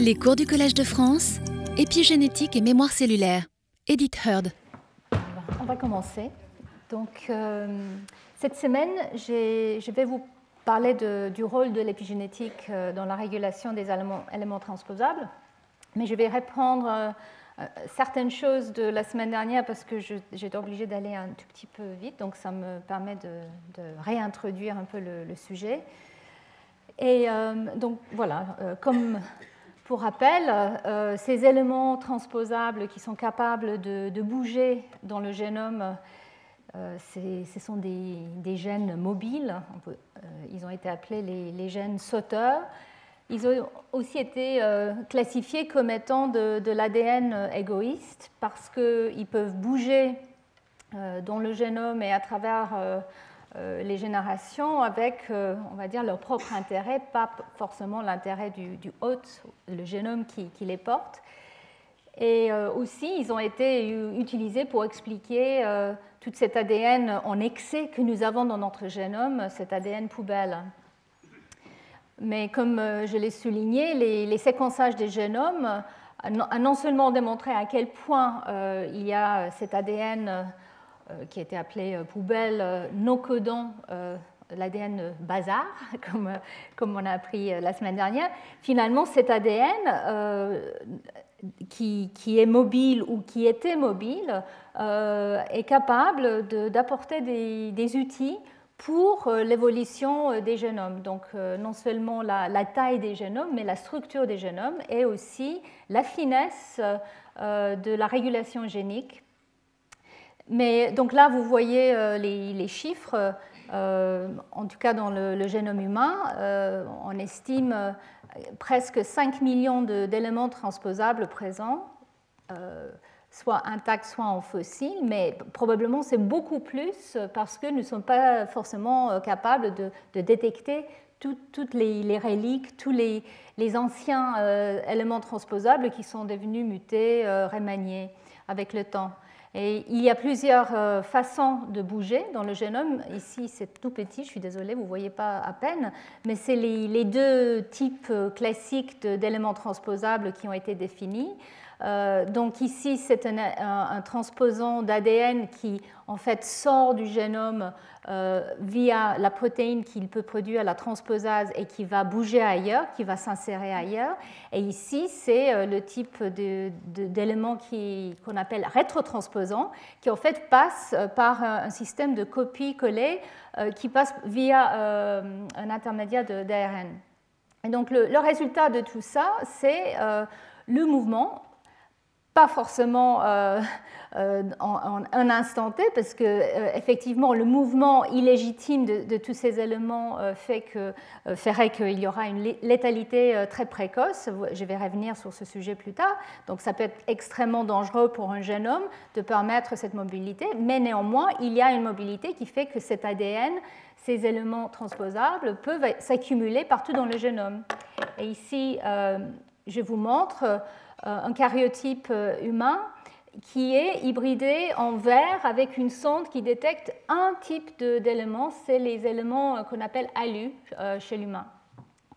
Les cours du Collège de France, épigénétique et mémoire cellulaire. Edith Heard. On va commencer. Donc, euh, cette semaine, je vais vous parler du rôle de l'épigénétique euh, dans la régulation des éléments, transposables, mais je vais reprendre euh, certaines choses de la semaine dernière parce que j'étais obligée d'aller un tout petit peu vite, donc ça me permet de, réintroduire un peu le, sujet. Et donc voilà, comme pour rappel, euh, ces éléments transposables qui sont capables de, bouger dans le génome, euh, ce sont des, gènes mobiles. Euh, ils ont été appelés les, gènes sauteurs. Ils ont aussi été classifiés comme étant de, l'ADN égoïste parce qu'ils peuvent bouger dans le génome et à travers euh, les générations avec, euh, on va dire, leur propre intérêt, pas forcément l'intérêt du, hôte, le génome qui, les porte. Et euh, aussi, ils ont été utilisés pour expliquer tout cet ADN en excès que nous avons dans notre génome, cet ADN poubelle. Mais comme je l'ai souligné, les, séquençages des génomes a non seulement démontré à quel point il y a cet ADN euh, qui a été appelé euh, poubelle euh, non codant l'ADN bazar, comme, comme, on a appris la semaine dernière, finalement cet ADN qui, qui, est mobile ou qui était mobile est capable d'apporter des, des, outils pour l'évolution des génomes. Donc non seulement la, la, taille des génomes, mais la structure des génomes et aussi la finesse de la régulation génique mais donc là, vous voyez euh, les, chiffres. Euh, en tout cas, dans le, génome humain, euh, on estime presque 5 millions d'éléments transposables présents, soit intacts, soit en fossiles, mais probablement c'est beaucoup plus parce que nous ne sommes pas forcément capables de, détecter toutes les, reliques, tous les, anciens éléments transposables qui sont devenus mutés, remaniés avec le temps. Il y a plusieurs euh, façons de bouger dans le génome. Ici, c'est tout petit, je suis désolée, vous ne voyez pas à peine, mais c'est les, deux types euh, classiques d'éléments transposables qui ont été définis. Euh, donc ici, c'est un, transposant d'ADN qui en fait sort du génome via la protéine qu'il peut produire, la transposase, et qui va bouger ailleurs, qui va s'insérer ailleurs. Et ici, c'est euh, le type d'élément qu'on appelle rétrotransposant, qui en fait passe par un système de copie-coller qui passe via un intermédiaire d'ARN. Et donc le, le, résultat de tout ça, c'est le mouvement pas forcément euh, euh, en, un instant T, parce que euh, effectivement le mouvement illégitime de, tous ces éléments ferait qu'il y aura une létalité très précoce. Je vais revenir sur ce sujet plus tard. Donc ça peut être extrêmement dangereux pour un génome de permettre cette mobilité, mais néanmoins il y a une mobilité qui fait que cet ADN ces éléments transposables peuvent s'accumuler partout dans le génome. Et ici, je vous montre un karyotype euh, humain qui est hybridé en vert avec une sonde qui détecte un type d'éléments, c'est les éléments euh, qu'on appelle ALU chez l'humain,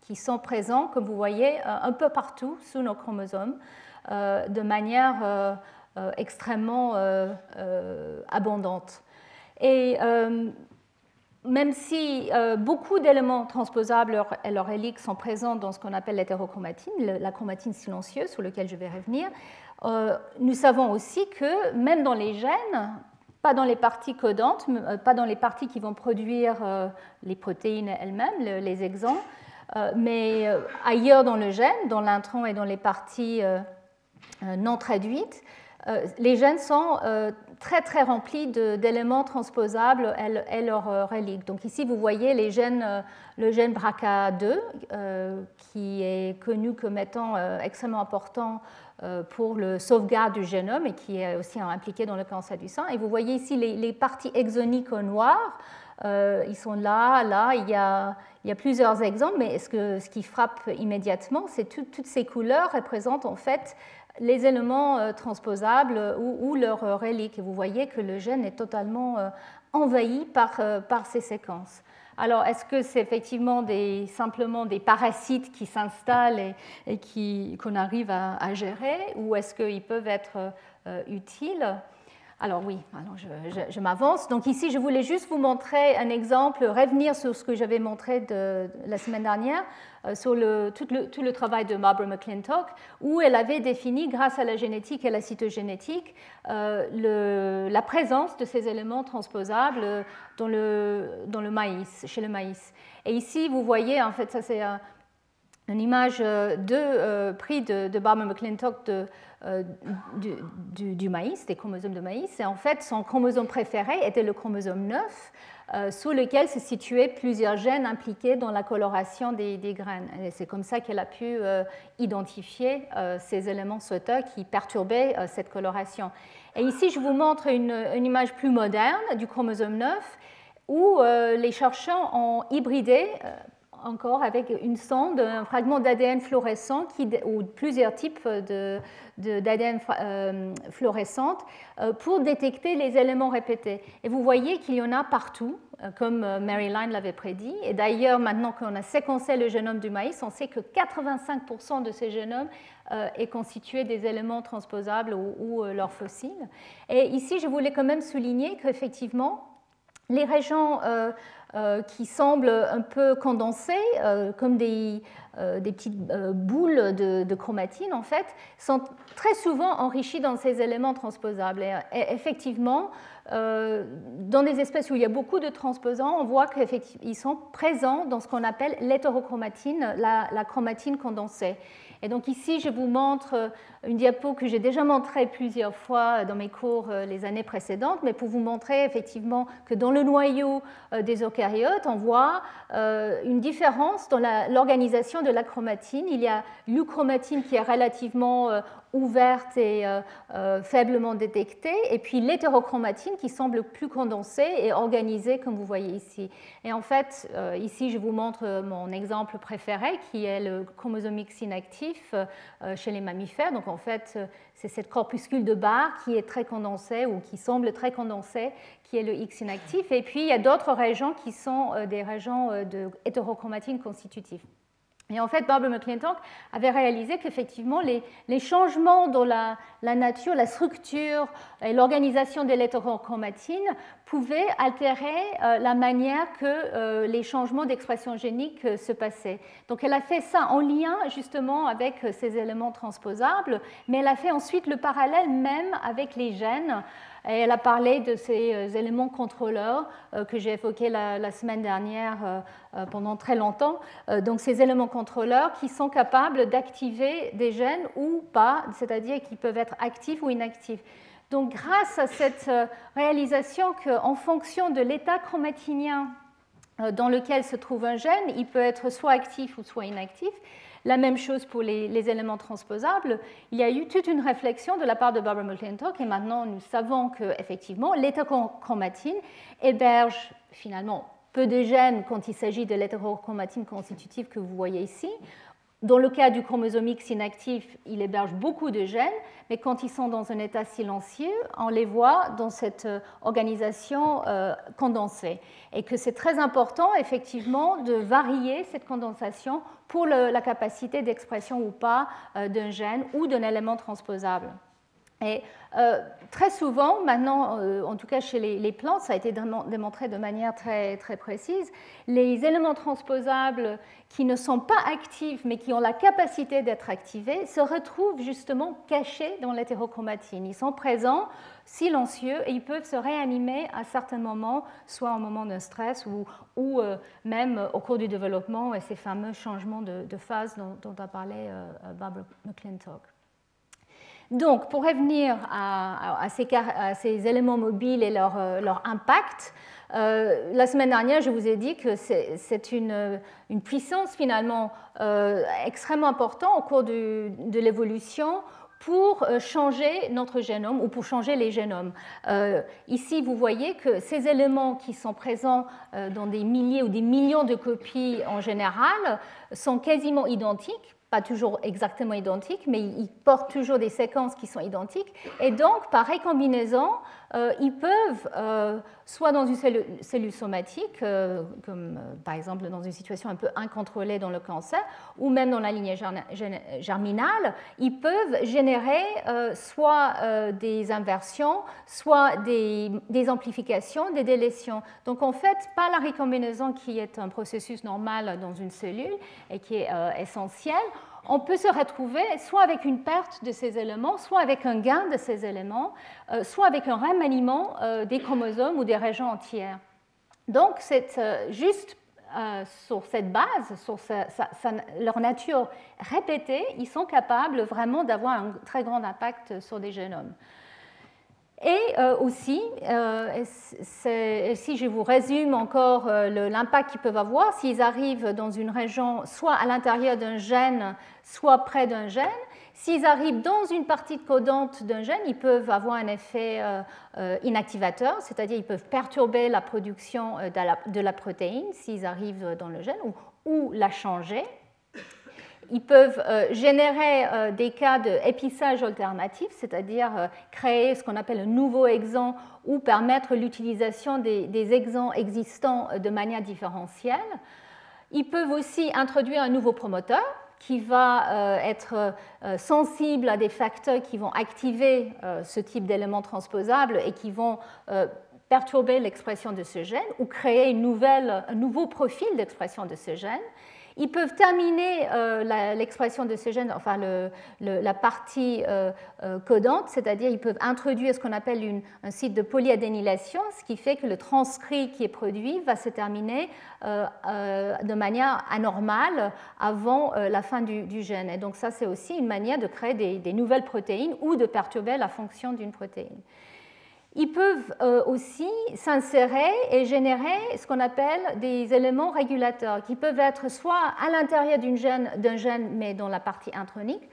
qui sont présents, comme vous voyez, un peu partout sous nos chromosomes, de manière extrêmement abondante. Et même si euh, beaucoup d'éléments transposables et leurs hélices sont présents dans ce qu'on appelle l'hétérochromatine, la chromatine silencieuse sur laquelle je vais revenir, euh, nous savons aussi que même dans les gènes, pas dans les parties codantes, euh, pas dans les parties qui vont produire les protéines elles-mêmes, les exons, mais ailleurs dans le gène, dans l'intron et dans les parties non traduites, les gènes sont très très rempli d'éléments transposables et, leurs euh, reliques. Donc ici vous voyez euh, le gène BRCA2 euh, qui est connu comme étant extrêmement important pour le sauvegarde du génome et qui est aussi impliqué dans le cancer du sein. Et vous voyez ici les, parties exoniques au noir. ils sont là, là, il y a, plusieurs exemples, mais ce, qui frappe immédiatement, c'est que toutes ces couleurs représentent en fait les éléments euh, transposables ou, leurs euh, reliques. Et vous voyez que le gène est totalement euh, envahi par, ces séquences. Alors, est-ce que c'est effectivement simplement des parasites qui s'installent et, qu'on arrive à, gérer, ou est-ce qu'ils peuvent être utiles? Alors oui, alors je, m'avance. Donc ici, je voulais juste vous montrer un exemple, revenir sur ce que j'avais montré la semaine dernière, euh, sur tout, le, travail de Barbara McClintock, où elle avait défini, grâce à la génétique et la cytogénétique, euh, la présence de ces éléments transposables dans le, dans le maïs, chez le maïs. Et ici, vous voyez, en fait, ça c'est une image de, euh, prise de, de Barbara McClintock euh, du, maïs, des chromosomes de maïs. Et en fait, son chromosome préféré était le chromosome 9, euh, sous lequel se situaient plusieurs gènes impliqués dans la coloration des, graines. C'est comme ça qu'elle a pu euh, identifier ces éléments sauteurs qui perturbaient cette coloration. Et ici, je vous montre une image plus moderne du chromosome 9 où les chercheurs ont hybridé encore avec une sonde, un fragment d'ADN fluorescent ou plusieurs types d'ADN euh, fluorescentes euh, pour détecter les éléments répétés. Et vous voyez qu'il y en a partout, euh, comme Maryline l'avait prédit. Et d'ailleurs, maintenant qu'on a séquencé le génome du maïs, on sait que 85% de ces génomes est constitué des éléments transposables ou, leurs fossiles. Et ici, je voulais quand même souligner qu'effectivement, les régions euh, qui semblent un peu condensées, euh, comme des, euh, petites boules de, chromatine, en fait, sont très souvent enrichies dans ces éléments transposables. Et, effectivement, dans des espèces où il y a beaucoup de transposants, on voit qu'ils sont présents dans ce qu'on appelle l'hétérochromatine, la, chromatine condensée. Et donc ici, je vous montre euh, une diapo que j'ai déjà montrée plusieurs fois dans mes cours euh, les années précédentes, mais pour vous montrer effectivement que dans le noyau euh, des eucaryotes, on voit une différence dans l'organisation de la chromatine. Il y a l'euchromatine qui est relativement ouverte et euh, euh, faiblement détectée, et puis l'hétérochromatine qui semble plus condensée et organisée comme vous voyez ici. Et en fait, euh, ici je vous montre mon exemple préféré qui est le chromosome X inactif chez les mammifères. En fait, c'est cette corpuscule de barre qui est très condensée ou qui semble très condensée, qui est le X inactif. Et puis il y a d'autres régions qui sont des régions de hétérochromatine constitutives. Et en fait, Barbara McClintock avait réalisé qu'effectivement, les, changements dans la, nature, la structure et l'organisation de l'électrochromatine pouvaient altérer euh, la manière que euh, les changements d'expression génique euh, se passaient. Donc, elle a fait ça en lien justement avec ces éléments transposables, mais elle a fait ensuite le parallèle même avec les gènes elle a parlé de ces éléments contrôleurs que j'ai évoqués la, semaine dernière pendant très longtemps. Donc ces éléments contrôleurs qui sont capables d'activer des gènes ou pas, c'est-à-dire qui peuvent être actifs ou inactifs. Donc grâce à cette réalisation qu'en fonction de l'état chromatinien dans lequel se trouve un gène, il peut être soit actif ou soit inactif, la même chose pour les, éléments transposables. Il y a eu toute une réflexion de la part de Barbara McClintock et maintenant nous savons qu'effectivement l'hétérochromatine héberge finalement peu de gènes quand il s'agit de l'hétérochromatine constitutive que vous voyez ici. Dans le cas du chromosome X inactif, il héberge beaucoup de gènes, mais quand ils sont dans un état silencieux, on les voit dans cette euh, organisation euh, condensée. Et que c'est très important, effectivement, de varier cette condensation pour la capacité d'expression ou pas euh, d'un gène ou d'un élément transposable. Et euh, très souvent, maintenant, euh, en tout cas chez les, plantes, ça a été démontré de manière très, très précise, les éléments transposables qui ne sont pas actifs mais qui ont la capacité d'être activés se retrouvent justement cachés dans l'hétérochromatine. Ils sont présents, silencieux, et ils peuvent se réanimer à certains moments, soit au moment d'un stress ou, euh, même au cours du développement et ces fameux changements de, phase dont, a parlé Barbara McClintock. Donc, pour revenir à, ces, éléments mobiles et leur, euh, impact, euh, la semaine dernière, je vous ai dit que c'est une, puissance finalement euh, extrêmement importante au cours de l'évolution pour changer notre génome ou pour changer les génomes. ici, vous voyez que ces éléments qui sont présents dans des milliers ou des millions de copies en général sont quasiment identiques pas toujours exactement identiques, mais ils portent toujours des séquences qui sont identiques. Et donc, par récombinaison, euh, ils peuvent, euh, soit dans une cellule, somatique, euh, comme par exemple dans une situation un peu incontrôlée dans le cancer, ou même dans la lignée germinale, ils peuvent générer soit des inversions, soit des, des, amplifications, des délétions. Donc en fait, pas la récombinaison qui est un processus normal dans une cellule et qui est essentiel, on peut se retrouver soit avec une perte de ces éléments, soit avec un gain de ces éléments, euh, soit avec un remaniement euh, des chromosomes ou des régions entières. Donc, c'est euh, juste sur cette base, sur leur nature répétée, ils sont capables vraiment d'avoir un très grand impact sur des génomes. Et euh, aussi, euh, si je vous résume encore euh, l'impact qu'ils peuvent avoir, s'ils arrivent dans une région soit à l'intérieur d'un gène, soit près d'un gène, s'ils arrivent dans une partie codante d'un gène, ils peuvent avoir un effet inactivateur, c'est-à-dire ils peuvent perturber la production de la, protéine s'ils arrivent dans le gène ou la changer ils peuvent euh, générer euh, des cas d'épissage alternatif, c'est-à-dire euh, créer ce qu'on appelle un nouveau exon ou permettre l'utilisation des, des exons existants de manière différentielle. Ils peuvent aussi introduire un nouveau promoteur qui va être sensible à des facteurs qui vont activer ce type d'éléments transposables et qui vont perturber l'expression de ce gène ou créer un nouveau profil d'expression de ce gène. Ils peuvent terminer euh, l'expression de ces gènes, enfin la partie euh, euh, codante, c'est-à-dire ils peuvent introduire ce qu'on appelle un site de polyadénylation, ce qui fait que le transcrit qui est produit va se terminer de manière anormale avant la fin du, gène. Et donc ça, c'est aussi une manière de créer des nouvelles protéines ou de perturber la fonction d'une protéine. Ils peuvent euh, aussi s'insérer et générer ce qu'on appelle des éléments régulateurs, qui peuvent être soit à l'intérieur d'un gène, mais dans la partie intronique,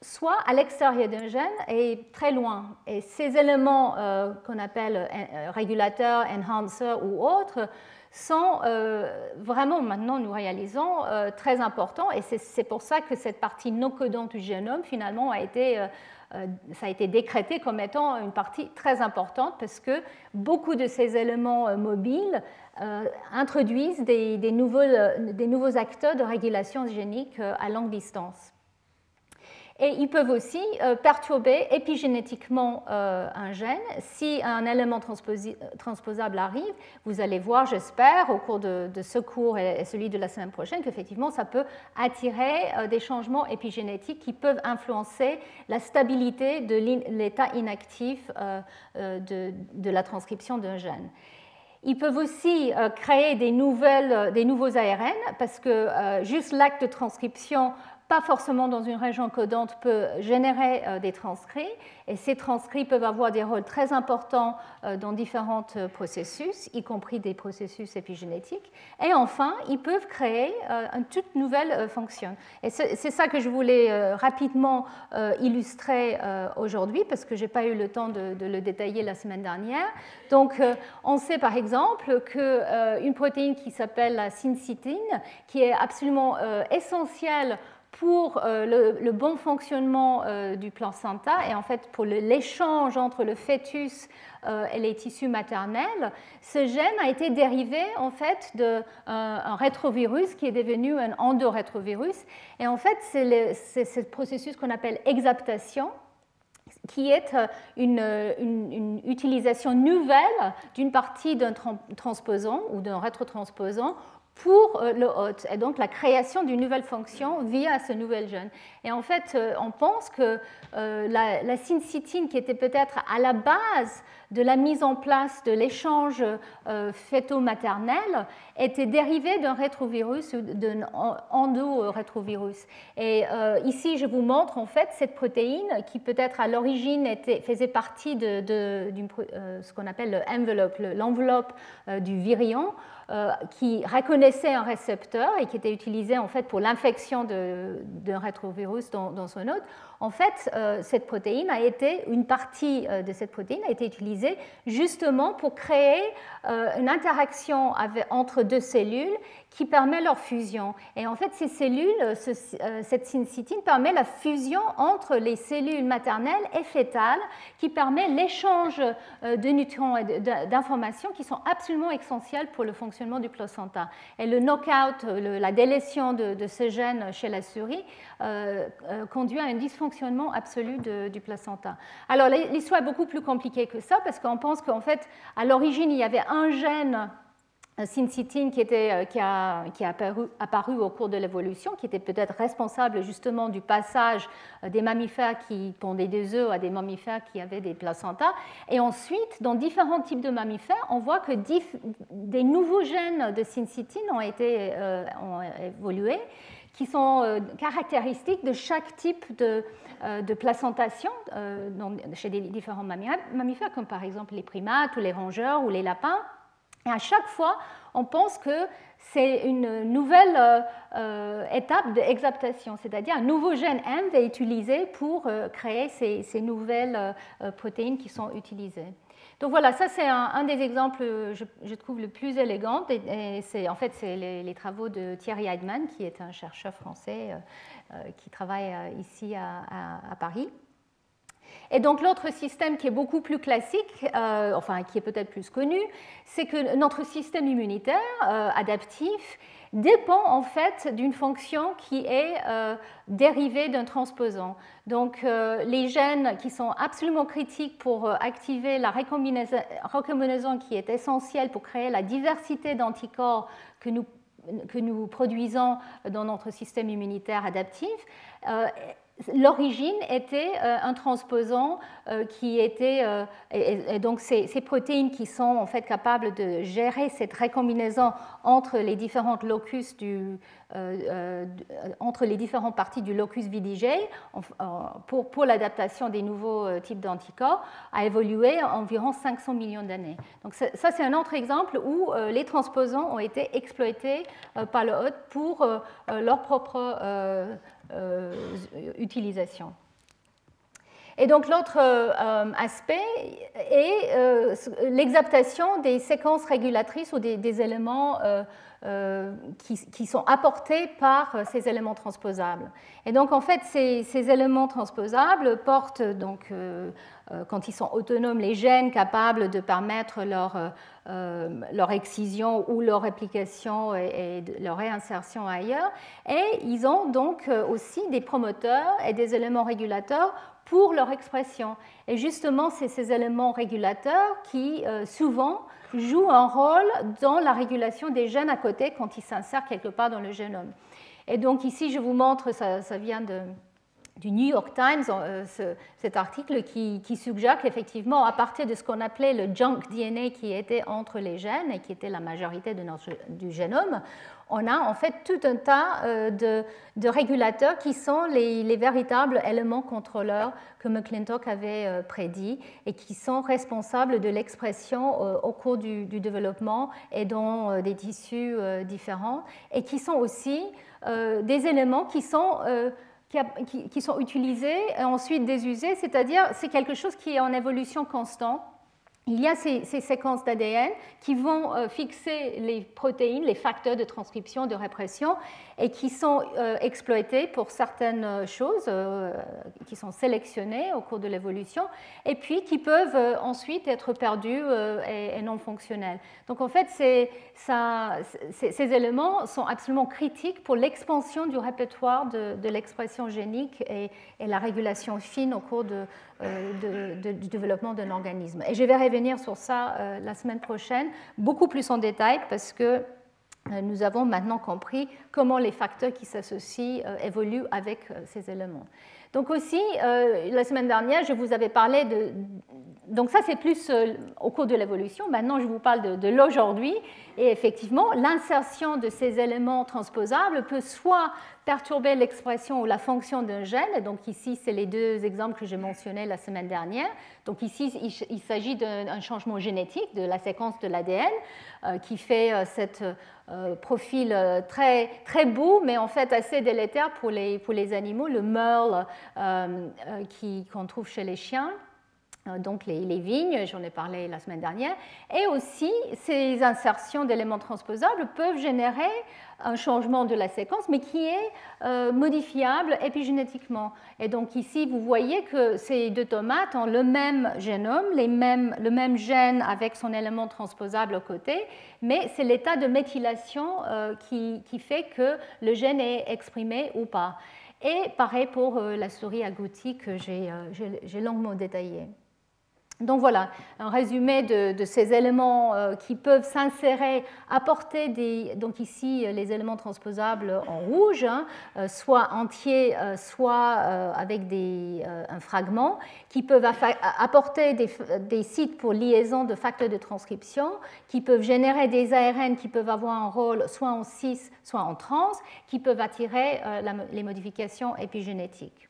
soit à l'extérieur d'un gène et très loin. Et ces éléments euh, qu'on appelle euh, régulateurs, enhancers ou autres sont vraiment, maintenant nous réalisons, très importants. Et c'est pour ça que cette partie non codante du génome, finalement, a été euh, a été décrété comme étant une partie très importante parce que beaucoup de ces éléments euh, mobiles euh, introduisent des, nouveaux, acteurs de régulation génique à longue distance. Et ils peuvent aussi euh, perturber épigénétiquement euh, un gène. Si un élément transposable arrive, vous allez voir, j'espère, au cours de, ce cours et celui de la semaine prochaine, qu'effectivement, ça peut attirer euh, des changements épigénétiques qui peuvent influencer la stabilité de l'état inactif de, la transcription d'un gène. Ils peuvent aussi créer des, nouvelles, des nouveaux ARN parce que juste l'acte de transcription pas forcément dans une région codante, peut générer euh, des transcrits. Et ces transcrits peuvent avoir des rôles très importants euh, dans différents euh, processus, y compris des processus épigénétiques. Et enfin, ils peuvent créer une toute nouvelle fonction. Et c'est ça que je voulais rapidement illustrer aujourd'hui, parce que je n'ai pas eu le temps de, de, le détailler la semaine dernière. Donc, on sait par exemple qu'une protéine qui s'appelle la syncytine, qui est absolument essentielle pour euh, le, bon fonctionnement euh, du placenta et en fait pour l'échange entre le fœtus euh, et les tissus maternels, ce gène a été dérivé en fait d'un rétrovirus qui est devenu un endorétrovirus. Et en fait, c'est ce processus qu'on appelle exaptation qui est une, une utilisation nouvelle d'une partie d'un transposant ou d'un rétrotransposant pour euh, le hôte, et donc la création d'une nouvelle fonction via ce nouvel gène. Et en fait, euh, on pense que euh, la, syncytine, qui était peut-être à la base de la mise en place de l'échange fœto-maternel, était dérivée d'un rétrovirus ou d'un endo-rétrovirus. Et ici, je vous montre en fait cette protéine qui peut-être à l'origine faisait partie de, ce qu'on appelle l'enveloppe du virion. Euh, qui reconnaissait un récepteur et qui était utilisé en fait pour l'infection d'un rétrovirus dans, son hôte, en fait, euh, cette protéine a été, une partie euh, de cette protéine a été utilisée justement pour créer une interaction entre deux cellules qui permet leur fusion. Et en fait, ces cellules, euh, cette syncytine permet la fusion entre les cellules maternelles et fétales, qui permet l'échange euh, de nutriments et d'informations qui sont absolument essentielles pour le fonctionnement du placenta. Et le knockout, la délétion de, ce gène chez la souris, euh, conduit à un absolu du placenta. Alors, l'histoire est beaucoup plus compliquée que ça, parce qu'on pense qu'en fait, à l'origine, il y avait un gène syncytine qui, était, euh, qui a, qui a apparu, apparu, au cours de l'évolution, qui était peut-être responsable justement du passage euh, des mammifères qui pondaient des œufs à des mammifères qui avaient des placentas. Et ensuite, dans différents types de mammifères, on voit que des nouveaux gènes de syncytine ont, été, euh, ont évolué qui sont caractéristiques de chaque type de, de placentation chez des différents mammifères, comme par exemple les primates ou les rongeurs ou les lapins. Et à chaque fois, on pense que c'est une nouvelle euh, euh, étape d'exaptation, c'est-à-dire un nouveau gène M être utilisé pour euh, créer ces, nouvelles protéines qui sont utilisées. Donc voilà, ça c'est un, des exemples, je, trouve, le plus élégant. Et, c'est, en fait, c'est les, travaux de Thierry Heidmann, qui est un chercheur français qui travaille ici à Paris. Et donc l'autre système qui est beaucoup plus classique, euh, enfin qui est peut-être plus connu, c'est que notre système immunitaire euh, adaptif dépend en fait d'une fonction qui est euh, dérivée d'un transposant. Donc les gènes qui sont absolument critiques pour activer la recombinaison qui est essentielle pour créer la diversité d'anticorps que nous que nous produisons dans notre système immunitaire adaptif, l'origine était euh, un transposant euh, qui était, euh, et, donc ces, protéines qui sont en fait capables de gérer cette récombinaison entre les différentes locus du, entre les différentes parties du locus VDJ pour, pour l'adaptation des nouveaux types d'anticorps a évolué environ 500 millions d'années. Donc ça, c'est un autre exemple où les transposants ont été exploités par le hôte pour leur propre euh, utilisation. Et donc l'autre euh, aspect est euh, l'exaptation des séquences régulatrices ou des, éléments qui, sont apportés par ces éléments transposables. Et donc en fait ces, ces éléments transposables portent donc quand ils sont autonomes, les gènes capables de permettre leur, leur excision ou leur réplication et, leur réinsertion ailleurs. Et ils ont donc euh, aussi des promoteurs et des éléments régulateurs pour leur expression. Et justement, c'est ces éléments régulateurs qui, souvent, jouent un rôle dans la régulation des gènes à côté quand ils s'insèrent quelque part dans le génome. Et donc ici, je vous montre, ça vient de, du New York Times, euh, cet article qui, suggère qu'effectivement, à partir de ce qu'on appelait le junk DNA qui était entre les gènes et qui était la majorité de notre, du génome, on a en fait tout un tas euh, de, régulateurs qui sont les, véritables éléments contrôleurs que McClintock avait euh, prédit et qui sont responsables de l'expression au cours du, développement et dans des tissus différents et qui sont aussi des éléments qui sont qui, sont utilisés et ensuite désusés, c'est-à-dire c'est quelque chose qui est en évolution constante il y a ces, séquences d'ADN qui vont euh, fixer les protéines, les facteurs de transcription, de répression, et qui sont euh, exploités pour certaines euh, choses, qui sont sélectionnées au cours de l'évolution, et puis qui peuvent ensuite être perdus et, non fonctionnels. Donc en fait, ces éléments sont absolument critiques pour l'expansion du répertoire de, l'expression génique et, et, la régulation fine au cours de, euh, du développement d'un organisme. Et je vais revenir sur ça euh, la semaine prochaine, beaucoup plus en détail, parce que euh, nous avons maintenant compris comment les facteurs qui s'associent évoluent avec ces éléments. Donc aussi, la semaine dernière, je vous avais parlé de... Donc ça, c'est plus au cours de l'évolution. Maintenant, je vous parle de, l'aujourd'hui. Et effectivement, l'insertion de ces éléments transposables peut soit perturber l'expression ou la fonction d'un gène. Donc ici, c'est les deux exemples que j'ai mentionnés la semaine dernière. Donc ici, il, s'agit d'un changement génétique de la séquence de l'ADN euh, qui fait euh, cet euh, profil très, très beau, mais en fait assez délétère pour les, pour les animaux, le merle qu'on trouve chez les chiens. Euh, donc les, vignes, j'en ai parlé la semaine dernière, et aussi ces insertions d'éléments transposables peuvent générer un changement de la séquence, mais qui est euh, modifiable épigénétiquement. Et donc ici, vous voyez que ces deux tomates ont le même génome, les mêmes, le même gène avec son élément transposable au côté, mais c'est l'état de méthylation euh, qui, fait que le gène est exprimé ou pas. Et pareil pour la souris agoutie que j'ai longuement détaillée. Donc voilà, un résumé de, ces éléments euh, qui peuvent s'insérer, apporter des, donc ici les éléments transposables en rouge, hein, euh, soit entiers, euh, soit avec un fragment, qui peuvent apporter des, sites pour liaison de facteurs de transcription, qui peuvent générer des ARN qui peuvent avoir un rôle soit en cis, soit en trans, qui peuvent attirer les modifications épigénétiques.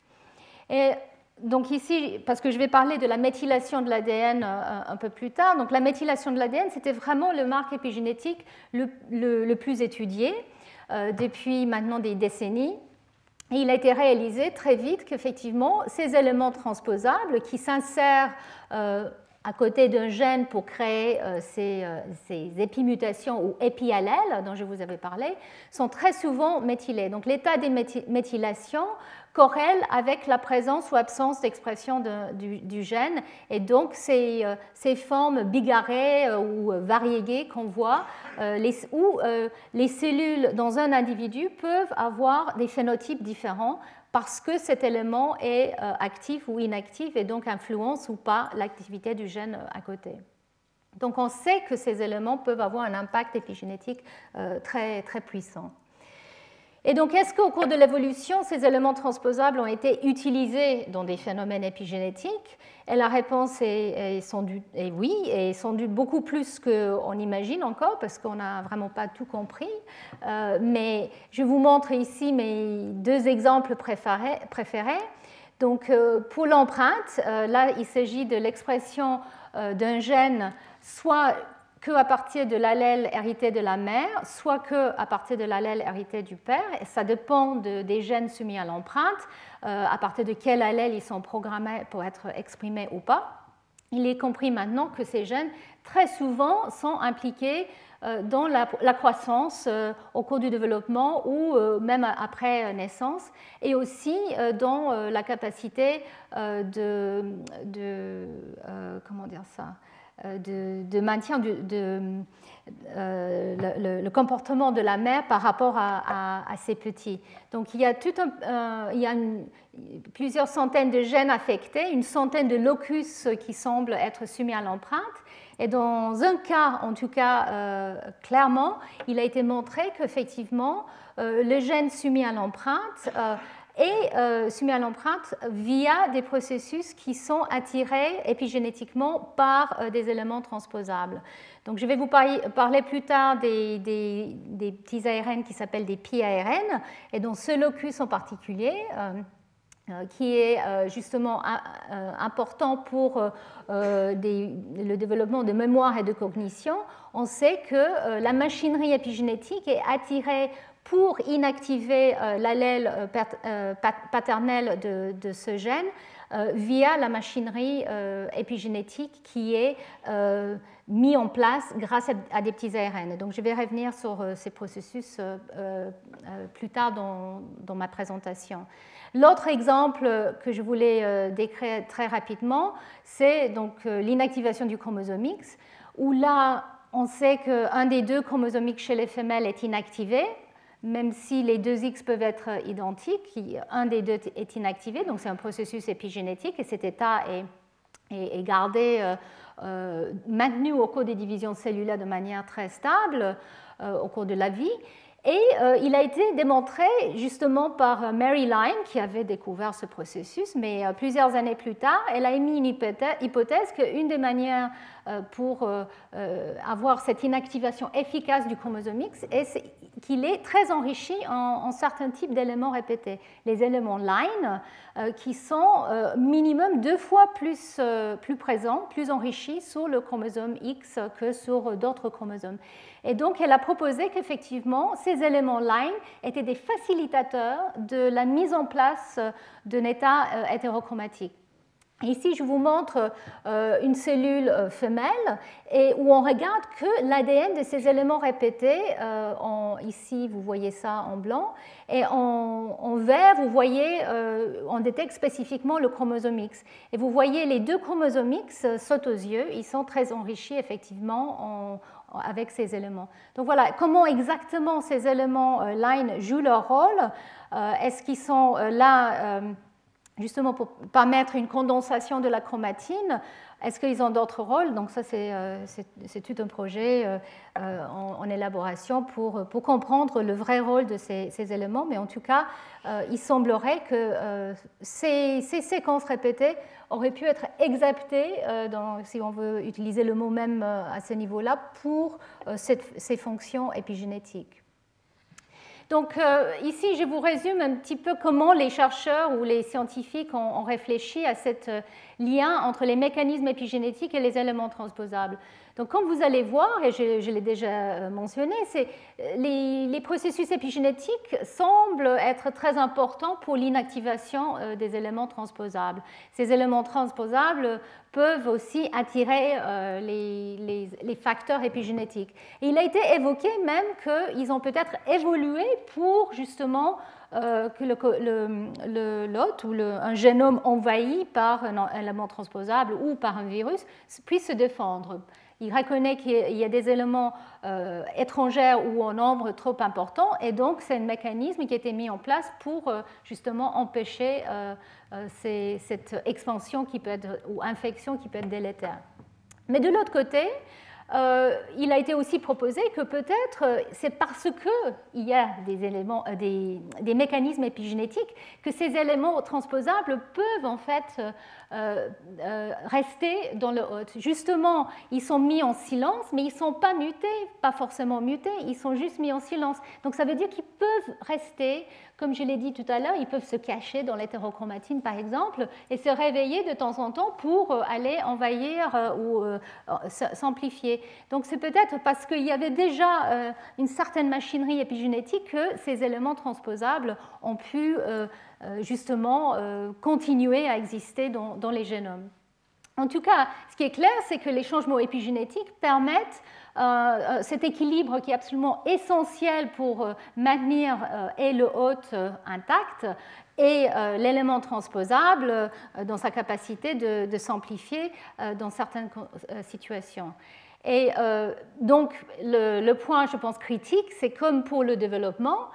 Donc ici, parce que je vais parler de la méthylation de l'ADN euh, un peu plus tard, donc la méthylation de l'ADN, c'était vraiment le marque épigénétique le, plus étudié euh, depuis maintenant des décennies. Et il a été réalisé très vite qu'effectivement, ces éléments transposables qui s'insèrent euh, à côté d'un gène pour créer ces, épimutations ou épiallèles dont je vous avais parlé, sont très souvent méthylés. Donc l'état des méthylations corrèle avec la présence ou absence d'expression du, gène. Et donc, ces, euh, ces formes bigarrées euh, ou variégées qu'on voit, euh, où les cellules dans un individu peuvent avoir des phénotypes différents parce que cet élément est actif ou inactif et donc influence ou pas l'activité du gène à côté. Donc on sait que ces éléments peuvent avoir un impact épigénétique très, très puissant. Et donc, est-ce qu'au cours de l'évolution, ces éléments transposables ont été utilisés dans des phénomènes épigénétiques? Et la réponse est, oui, et sans doute beaucoup plus qu'on imagine encore, parce qu'on n'a vraiment pas tout compris. Euh, mais je vous montre ici mes deux exemples préférés. Donc, euh, pour l'empreinte, euh, là, il s'agit de l'expression d'un gène soit qu'à partir de l'allèle hérité de la mère, soit qu'à partir de l'allèle hérité du père. Et ça dépend des gènes soumis à l'empreinte, euh, à partir de quel allèle ils sont programmés pour être exprimés ou pas. Il est compris maintenant que ces gènes, très souvent, sont impliqués euh, dans la, croissance euh, au cours du développement ou même après naissance, et aussi dans la capacité de, de comment dire ça, euh, de, maintien de, euh, le, comportement de la mère par rapport à, ses petits. Donc il y a, a plusieurs centaines de gènes affectés, une centaine de locus qui semblent être soumis à l'empreinte. Et dans un cas, en tout cas, euh, clairement, il a été montré qu'effectivement, le gène soumis à l'empreinte et euh, soumis à l'empreinte via des processus qui sont attirés épigénétiquement par euh, des éléments transposables. Donc, je vais vous parler plus tard des, petits ARN qui s'appellent des pi-ARN, et dont ce locus en particulier, euh, qui est justement important pour le développement de mémoire et de cognition, on sait que la machinerie épigénétique est attirée pour inactiver euh, l'allèle euh, euh, paternel de, ce gène via la machinerie épigénétique qui est mise en place grâce à des petits ARN. Donc je vais revenir sur ces processus plus tard dans, ma présentation. L'autre exemple que je voulais décrire très rapidement, c'est donc l'inactivation du chromosome X, où là, on sait qu'un des deux chromosomes X chez les femelles est inactivé, même si les deux X peuvent être identiques, un des deux est inactivé, donc c'est un processus épigénétique et cet état est, gardé, euh, euh, maintenu au cours des divisions cellulaires de manière très stable euh, au cours de la vie. Et il a été démontré justement par Mary Lyne, qui avait découvert ce processus, mais plusieurs années plus tard, elle a émis une hypothèse qu'une des manières pour avoir cette inactivation efficace du chromosome X est qu'il est très enrichi en, certains types d'éléments répétés. Les éléments line, euh, qui sont euh, minimum deux fois plus, euh, plus présents, plus enrichis sur le chromosome X que sur d'autres chromosomes. Et donc, elle a proposé qu'effectivement, ces éléments line étaient des facilitateurs de la mise en place d'un état hétérochromatique. Ici, je vous montre euh, une cellule euh, femelle et où on regarde que l'ADN de ces éléments répétés. Euh, ici, vous voyez ça en blanc. Et en, vert, vous voyez, on détecte spécifiquement le chromosome X. Et vous voyez, les deux chromosomes X sautent aux yeux. Ils sont très enrichis, effectivement, avec ces éléments. Donc voilà, comment exactement ces éléments line jouent leur rôle? Est-ce qu'ils sont là justement pour permettre une condensation de la chromatine. Est-ce qu'ils ont d'autres rôles? Donc ça, c'est euh, tout un projet euh, euh, en, élaboration pour, comprendre le vrai rôle de ces, éléments. Mais en tout cas, il semblerait que ces, ces, séquences répétées auraient pu être exaptées, si on veut utiliser le mot même à ce niveau-là, pour ces fonctions épigénétiques. Donc euh, ici, je vous résume un petit peu comment les chercheurs ou les scientifiques ont, réfléchi à ce euh, lien entre les mécanismes épigénétiques et les éléments transposables. Donc, comme vous allez voir, et je, l'ai déjà euh, mentionné, les, les, processus épigénétiques semblent être très importants pour l'inactivation euh, des éléments transposables. Ces éléments transposables peuvent aussi attirer euh, les, facteurs épigénétiques. il a été évoqué même qu'ils ont peut-être évolué pour justement que l'hôte ou un génome envahi par un élément transposable ou par un virus puisse se défendre il reconnaît qu'il y a des éléments euh, étrangers ou en nombre trop important, et donc c'est un mécanisme qui a été mis en place pour euh, justement empêcher euh, cette expansion qui peut être, ou infection qui peut être délétère. Mais de l'autre côté, il a été aussi proposé que peut-être c'est parce qu'il y a des, éléments, des, des, mécanismes épigénétiques que ces éléments transposables peuvent en fait euh, euh, rester dans le hôte. Justement, ils sont mis en silence, mais ils ne sont pas mutés, pas forcément mutés, ils sont juste mis en silence. Donc ça veut dire qu'ils peuvent rester, comme je l'ai dit tout à l'heure, ils peuvent se cacher dans l'hétérochromatine par exemple, et se réveiller de temps en temps pour euh, aller envahir ou s'amplifier. Donc c'est peut-être parce qu'il y avait déjà une certaine machinerie épigénétique que ces éléments transposables ont pu euh, justement euh, continuer à exister dans, les génomes. En tout cas, ce qui est clair, c'est que les changements épigénétiques permettent euh, cet équilibre qui est absolument essentiel pour maintenir et le hôte intact et l'élément transposable dans sa capacité de, s'amplifier dans certaines situations. Et donc, le, point, je pense, critique, c'est comme pour le développement,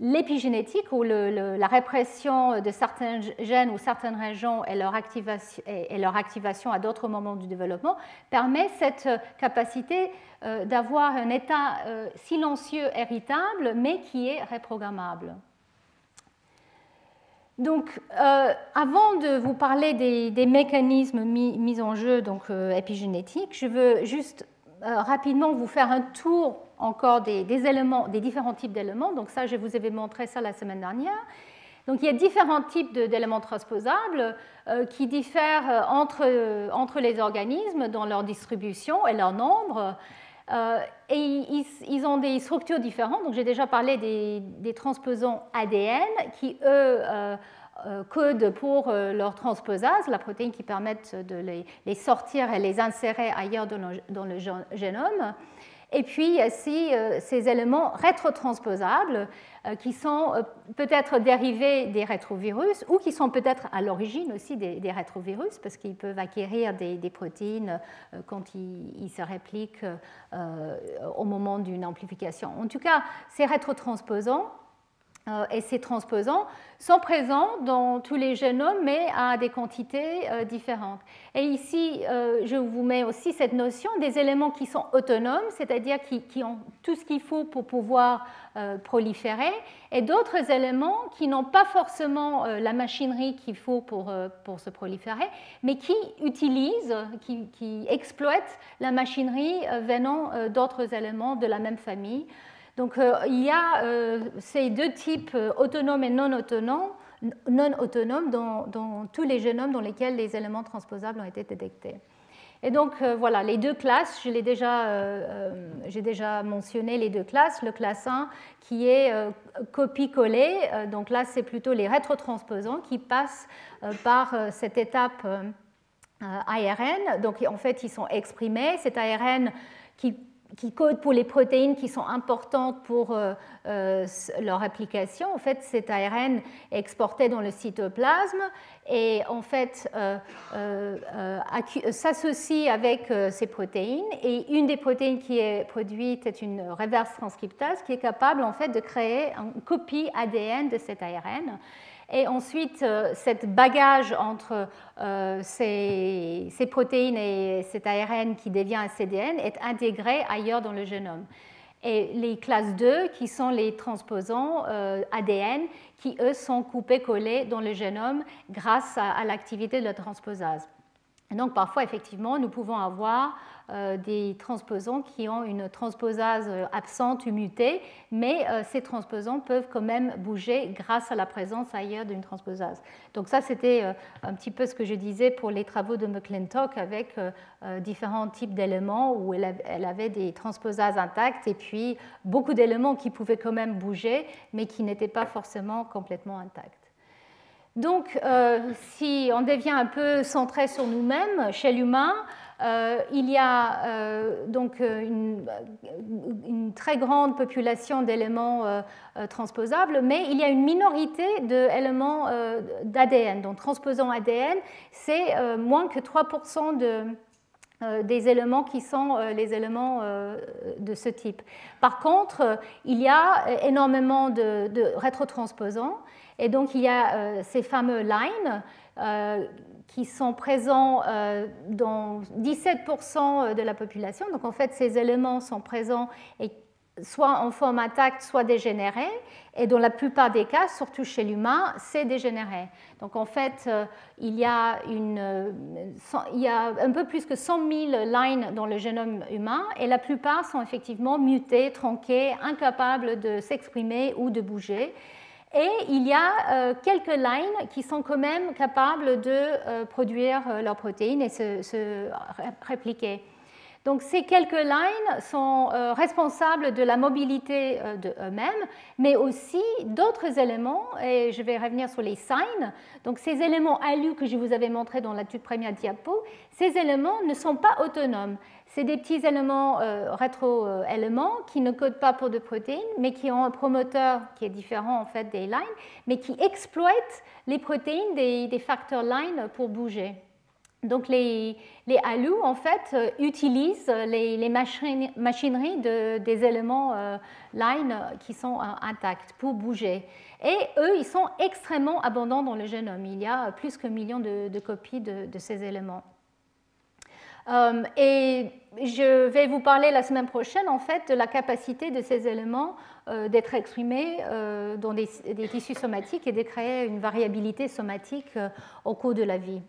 l'épigénétique ou la répression de certains gènes ou certaines régions et leur activation, à d'autres moments du développement permet cette capacité euh, d'avoir un état euh, silencieux héritable mais qui est reprogrammable. Donc, euh, avant de vous parler des, mécanismes mis, en jeu donc, épigénétiques, je veux juste rapidement vous faire un tour encore des, éléments, des différents types d'éléments. Donc ça, je vous avais montré ça la semaine dernière. Donc il y a différents types d'éléments transposables euh, qui diffèrent euh, entre, euh, entre, les organismes dans leur distribution et leur nombre. et ils, ont des structures différentes. Donc j'ai déjà parlé des, transposants ADN qui, eux, codent pour leur transposase, la protéine qui permet de les, sortir et les insérer ailleurs dans le, génome. Et puis, aussi euh, ces éléments rétrotransposables euh, qui sont euh, peut-être dérivés des rétrovirus ou qui sont peut-être à l'origine aussi des, rétrovirus parce qu'ils peuvent acquérir des, protéines quand ils, se répliquent au moment d'une amplification. En tout cas, ces rétrotransposants euh, et ces transposants sont présents dans tous les génomes, mais à des quantités euh, différentes. Et ici, euh, je vous mets aussi cette notion des éléments qui sont autonomes, c'est-à-dire qui, ont tout ce qu'il faut pour pouvoir proliférer, et d'autres éléments qui n'ont pas forcément la machinerie qu'il faut pour, pour se proliférer, mais qui utilisent, qui, qui exploitent la machinerie venant d'autres éléments de la même famille. Donc euh, il y a euh, ces deux types euh, autonomes et non autonomes, non autonomes dans, tous les génomes dans lesquels les éléments transposables ont été détectés. Et donc voilà, les deux classes, déjà, j'ai déjà mentionné les deux classes. Le classe 1 qui est copie-collé, donc là c'est plutôt les rétrotransposants qui passent par cette étape ARN. Donc en fait ils sont exprimés. Cet ARN qui qui code pour les protéines qui sont importantes pour euh, euh, leur application. En fait, cet ARN est exporté dans le cytoplasme et en fait euh, s'associe avec ces protéines. Et une des protéines qui est produite est une reverse transcriptase qui est capable en fait de créer une copie ADN de cet ARN. Et ensuite, euh, cette bagage entre euh, ces, protéines et cet ARN qui devient un CDN est intégré ailleurs dans le génome. Et les classes 2, qui sont les transposants euh, ADN, qui eux sont coupés-collés dans le génome grâce à l'activité de la transposase donc parfois, effectivement, nous pouvons avoir des transposants qui ont une transposase euh, absente ou mutée, mais euh, ces transposants peuvent quand même bouger grâce à la présence ailleurs d'une transposase. Donc ça, c'était un petit peu ce que je disais pour les travaux de McClintock avec différents types d'éléments où elle avait des transposases intactes et puis beaucoup d'éléments qui pouvaient quand même bouger, mais qui n'étaient pas forcément complètement intacts. Donc, euh, si on devient un peu centré sur nous-mêmes, chez l'humain, euh, il y a euh, donc une, très grande population d'éléments transposables, mais il y a une minorité d'éléments d'ADN. Donc, transposant ADN, c'est moins que 3% de, des éléments qui sont les éléments de ce type. Par contre, il y a énormément de, de rétrotransposants et donc il y a euh, ces fameux lines euh, qui sont présents euh, dans 17% de la population. Donc en fait, ces éléments sont présents soit en forme intacte, soit dégénérés. Et dans la plupart des cas, surtout chez l'humain, c'est dégénéré. Donc en fait, il, y a une, il y a un peu plus que 100 000 lines dans le génome humain et la plupart sont effectivement mutés, tronqués, incapables de s'exprimer ou de bouger. Et il y a euh, quelques lines qui sont quand même capables de euh, produire euh, leurs protéines et se, répliquer. Donc ces quelques lines sont responsables de la mobilité de eux-mêmes, mais aussi d'autres éléments, et je vais revenir sur les signes. Donc ces éléments alus que je vous avais montrés dans la toute première diapo, ces éléments ne sont pas autonomes. C'est des petits éléments euh, rétro-éléments qui ne codent pas pour de protéines, mais qui ont un promoteur qui est différent en fait des lines, mais qui exploitent les protéines des, facteurs lines pour bouger. Donc les, les ALU en fait euh, utilisent les, machineries des éléments euh, line qui sont intacts pour bouger. Et eux, ils sont extrêmement abondants dans le génome. Il y a plus qu'un million de, copies de ces éléments. Euh, et je vais vous parler la semaine prochaine en fait de la capacité de ces éléments euh, d'être exprimés euh, dans des, tissus somatiques et de créer une variabilité somatique au cours de la vie.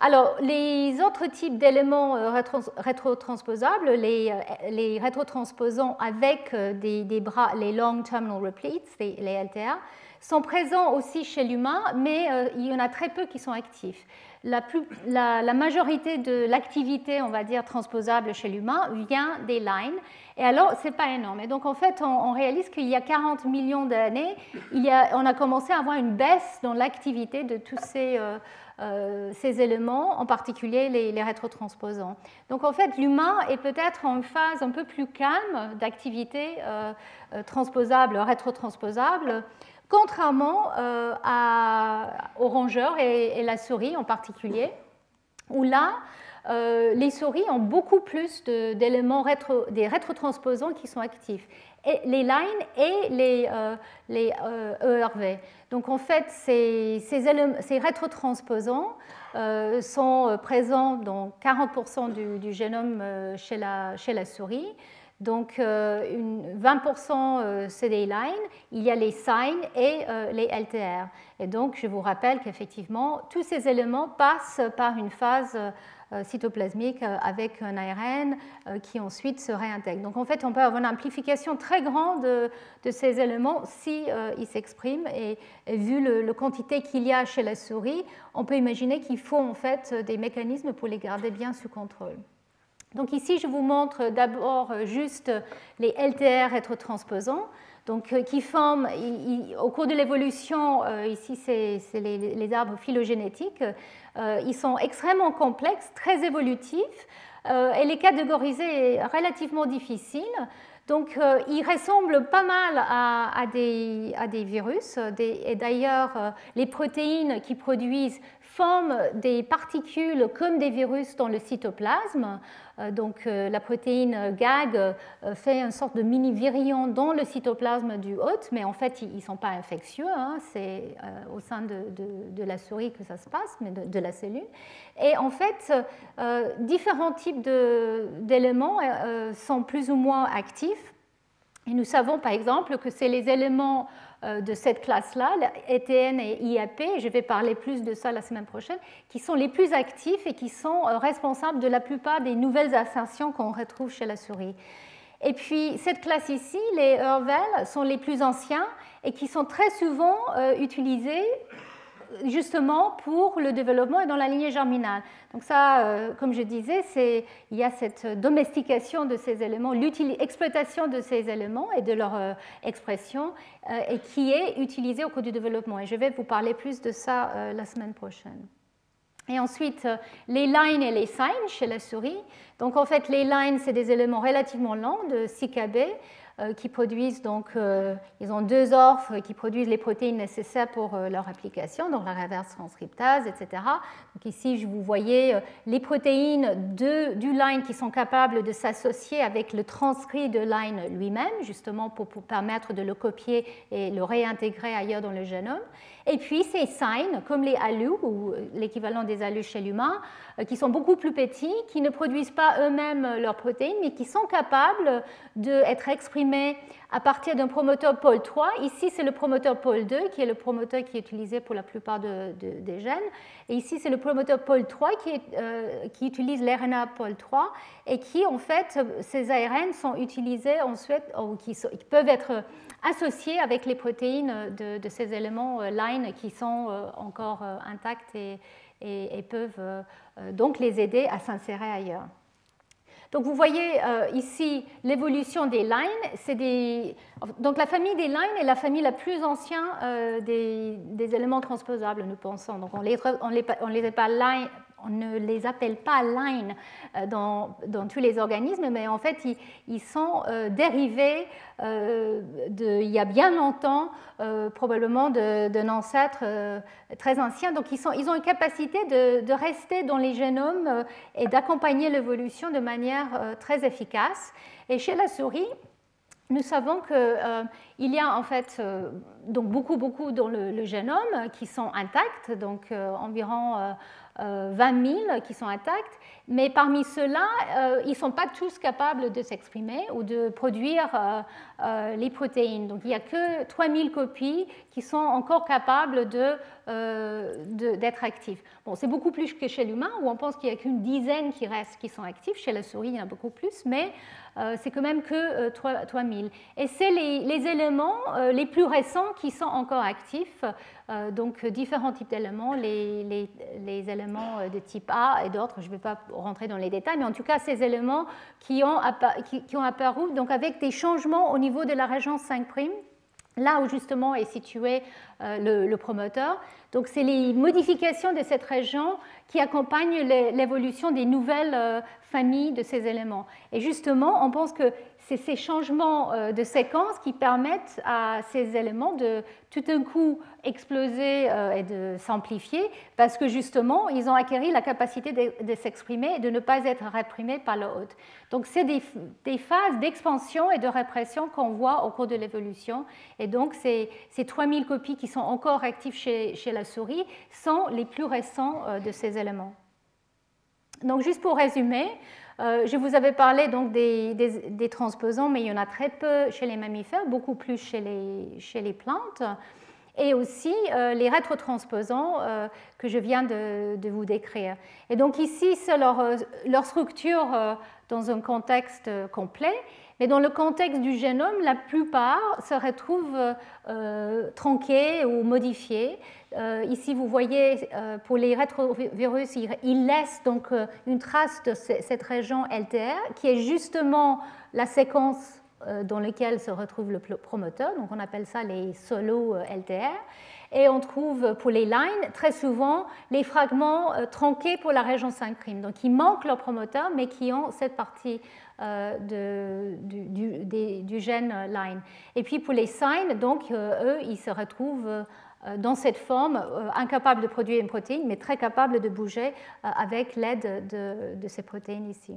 Alors, les autres types d'éléments rétrotransposables, les, les, rétrotransposants avec des, bras, les long terminal repeats, les, les LTA, sont présents aussi chez l'humain, mais il y en a très peu qui sont actifs la, majorité de l'activité, on va dire, transposable chez l'humain vient des lines. Et alors, ce n'est pas énorme. Et donc, en fait, on, réalise qu'il y a 40 millions d'années, on a commencé à avoir une baisse dans l'activité de tous ces, euh, euh, éléments, en particulier les, les, rétrotransposants. Donc, en fait, l'humain est peut-être en phase un peu plus calme d'activité euh, transposable, rétrotransposable contrairement euh, aux rongeurs et, la souris en particulier, où là, euh, les souris ont beaucoup plus d'éléments rétro, des rétrotransposants qui sont actifs, les lines et les, euh, ERV. E Donc en fait, ces, ces, rétrotransposants sont présents dans 40% du, génome chez la, souris, Donc 20% c'est des lines, il y a les signes et les LTR. Et donc je vous rappelle qu'effectivement, tous ces éléments passent par une phase euh, cytoplasmique euh, avec un ARN euh, qui ensuite se réintègre. Donc en fait, on peut avoir une amplification très grande de, ces éléments si s'expriment. Et, vu le, quantité qu'il y a chez la souris, on peut imaginer qu'il faut en fait des mécanismes pour les garder bien sous contrôle. Donc ici, je vous montre d'abord juste les LTR rétrotransposants. Donc, qui forment, au cours de l'évolution, ici c'est les, arbres phylogénétiques, euh, ils sont extrêmement complexes, très évolutifs, euh, et les catégoriser est relativement difficile. Donc, euh, ils ressemblent pas mal à, des, à des, virus. et d'ailleurs, les protéines qui produisent forment des particules comme des virus dans le cytoplasme. Euh, donc euh, la protéine GAG euh, fait une sorte de mini-virion dans le cytoplasme du hôte, mais en fait ils ne sont pas infectieux, hein. c'est au sein de, la souris que ça se passe, mais de, la cellule. Et en fait, différents types d'éléments sont plus ou moins actifs. Et nous savons par exemple que c'est les éléments de cette classe-là, ETN et IAP, je vais parler plus de ça la semaine prochaine, qui sont les plus actifs et qui sont euh, responsables de la plupart des nouvelles ascensions qu'on retrouve chez la souris. Et puis cette classe ici, les Hurvel, sont les plus anciens et qui sont très souvent euh, utilisés justement pour le développement et dans la lignée germinale. Donc ça, euh, comme je disais, il y a cette domestication de ces éléments, l'exploitation de ces éléments et de leur euh, expression, euh, et qui est utilisée au cours du développement. Et je vais vous parler plus de ça la semaine prochaine. Et ensuite, les lines et les signes chez la souris. Donc en fait, les lines, c'est des éléments relativement lents de 6 kb qui produisent donc, euh, ils ont deux orphes qui produisent les protéines nécessaires pour euh, leur application, donc la reverse transcriptase, etc. Donc ici, vous voyez les protéines de, du line qui sont capables de s'associer avec le transcrit de line lui-même, justement pour, permettre de le copier et le réintégrer ailleurs dans le génome. Et puis ces signes, comme les ALU, ou l'équivalent des ALU chez l'humain, euh, qui sont beaucoup plus petits, qui ne produisent pas eux-mêmes leurs protéines, mais qui sont capables d'être exprimés à partir d'un promoteur pôle 3. Ici, c'est le promoteur pôle 2, qui est le promoteur qui est utilisé pour la plupart des gènes. Et ici, c'est le promoteur pôle 3 qui, euh, qui utilise l'RNA pôle 3 et qui, en fait, ces ARN sont utilisés ensuite, ou qui, peuvent être associés avec les protéines de, ces éléments euh, line qui sont encore intacts et, et, peuvent euh, euh, donc les aider à s'insérer ailleurs. Donc vous voyez euh, ici l'évolution des lines. Donc la famille des lines est la famille la plus ancienne des, éléments transposables, nous pensons. Donc on on les, on les pas line, on ne les appelle pas line euh, dans, tous les organismes, mais en fait, ils, sont euh, dérivés euh, de, il y a bien longtemps, probablement d'un ancêtre très ancien. Donc, ils, sont, ils, ont une capacité de, rester dans les génomes et d'accompagner l'évolution de manière très efficace. Et chez la souris, nous savons qu'il y a en fait donc beaucoup, beaucoup dans le, génome qui sont intacts, donc environ 20 000 qui sont intacts, mais parmi ceux-là, euh, ils ne sont pas tous capables de s'exprimer ou de produire euh, euh, les protéines. Donc il n'y a que 3 000 copies qui sont encore capables d'être de, actifs. Bon, c'est beaucoup plus que chez l'humain, où on pense qu'il n'y a qu'une dizaine qui restent, qui sont actifs. Chez la souris, il y en a beaucoup plus, mais c'est quand même que 3, 000. Et c'est les, éléments les plus récents qui sont encore actifs. donc différents types d'éléments, les, éléments de type A et d'autres, je ne vais pas rentrer dans les détails, mais en tout cas ces éléments qui ont, qui, ont apparu donc avec des changements au niveau de la région 5', là où justement est situé euh, le, promoteur. Donc c'est les modifications de cette région qui accompagnent l'évolution des nouvelles euh, familles de ces éléments. Et justement, on pense que c'est ces changements euh, de séquence qui permettent à ces éléments de tout d'un coup exploser euh, et de s'amplifier parce que justement, ils ont acquis la capacité de, s'exprimer et de ne pas être réprimés par le. Donc, c'est des, phases d'expansion et de répression qu'on voit au cours de l'évolution. Et donc, ces, ces 3000 copies qui sont encore actives chez, chez, la souris sont les plus récents euh, de ces éléments. Donc juste pour résumer, je vous avais parlé donc des, transposants, mais il y en a très peu chez les mammifères, beaucoup plus chez les, plantes et aussi euh, les rétrotransposants euh, que je viens de, vous décrire. Et donc ici, c'est leur, euh, leur, structure dans un contexte complet, mais dans le contexte du génome, la plupart se retrouvent tronqués ou modifiés. ici, vous voyez, pour les rétrovirus, ils laissent donc une trace de cette région LTR, qui est justement la séquence euh, dans lesquels se retrouve le promoteur, donc on appelle ça les solos euh, LTR. Et on trouve pour les lines très souvent les fragments euh, tronqués pour la région 5'. Donc ils manquent leur promoteur, mais qui ont cette partie de, du, gène line. Et puis pour les signes, donc eux, ils se retrouvent dans cette forme, incapables de produire une protéine, mais très capables de bouger avec l'aide de ces protéines ici.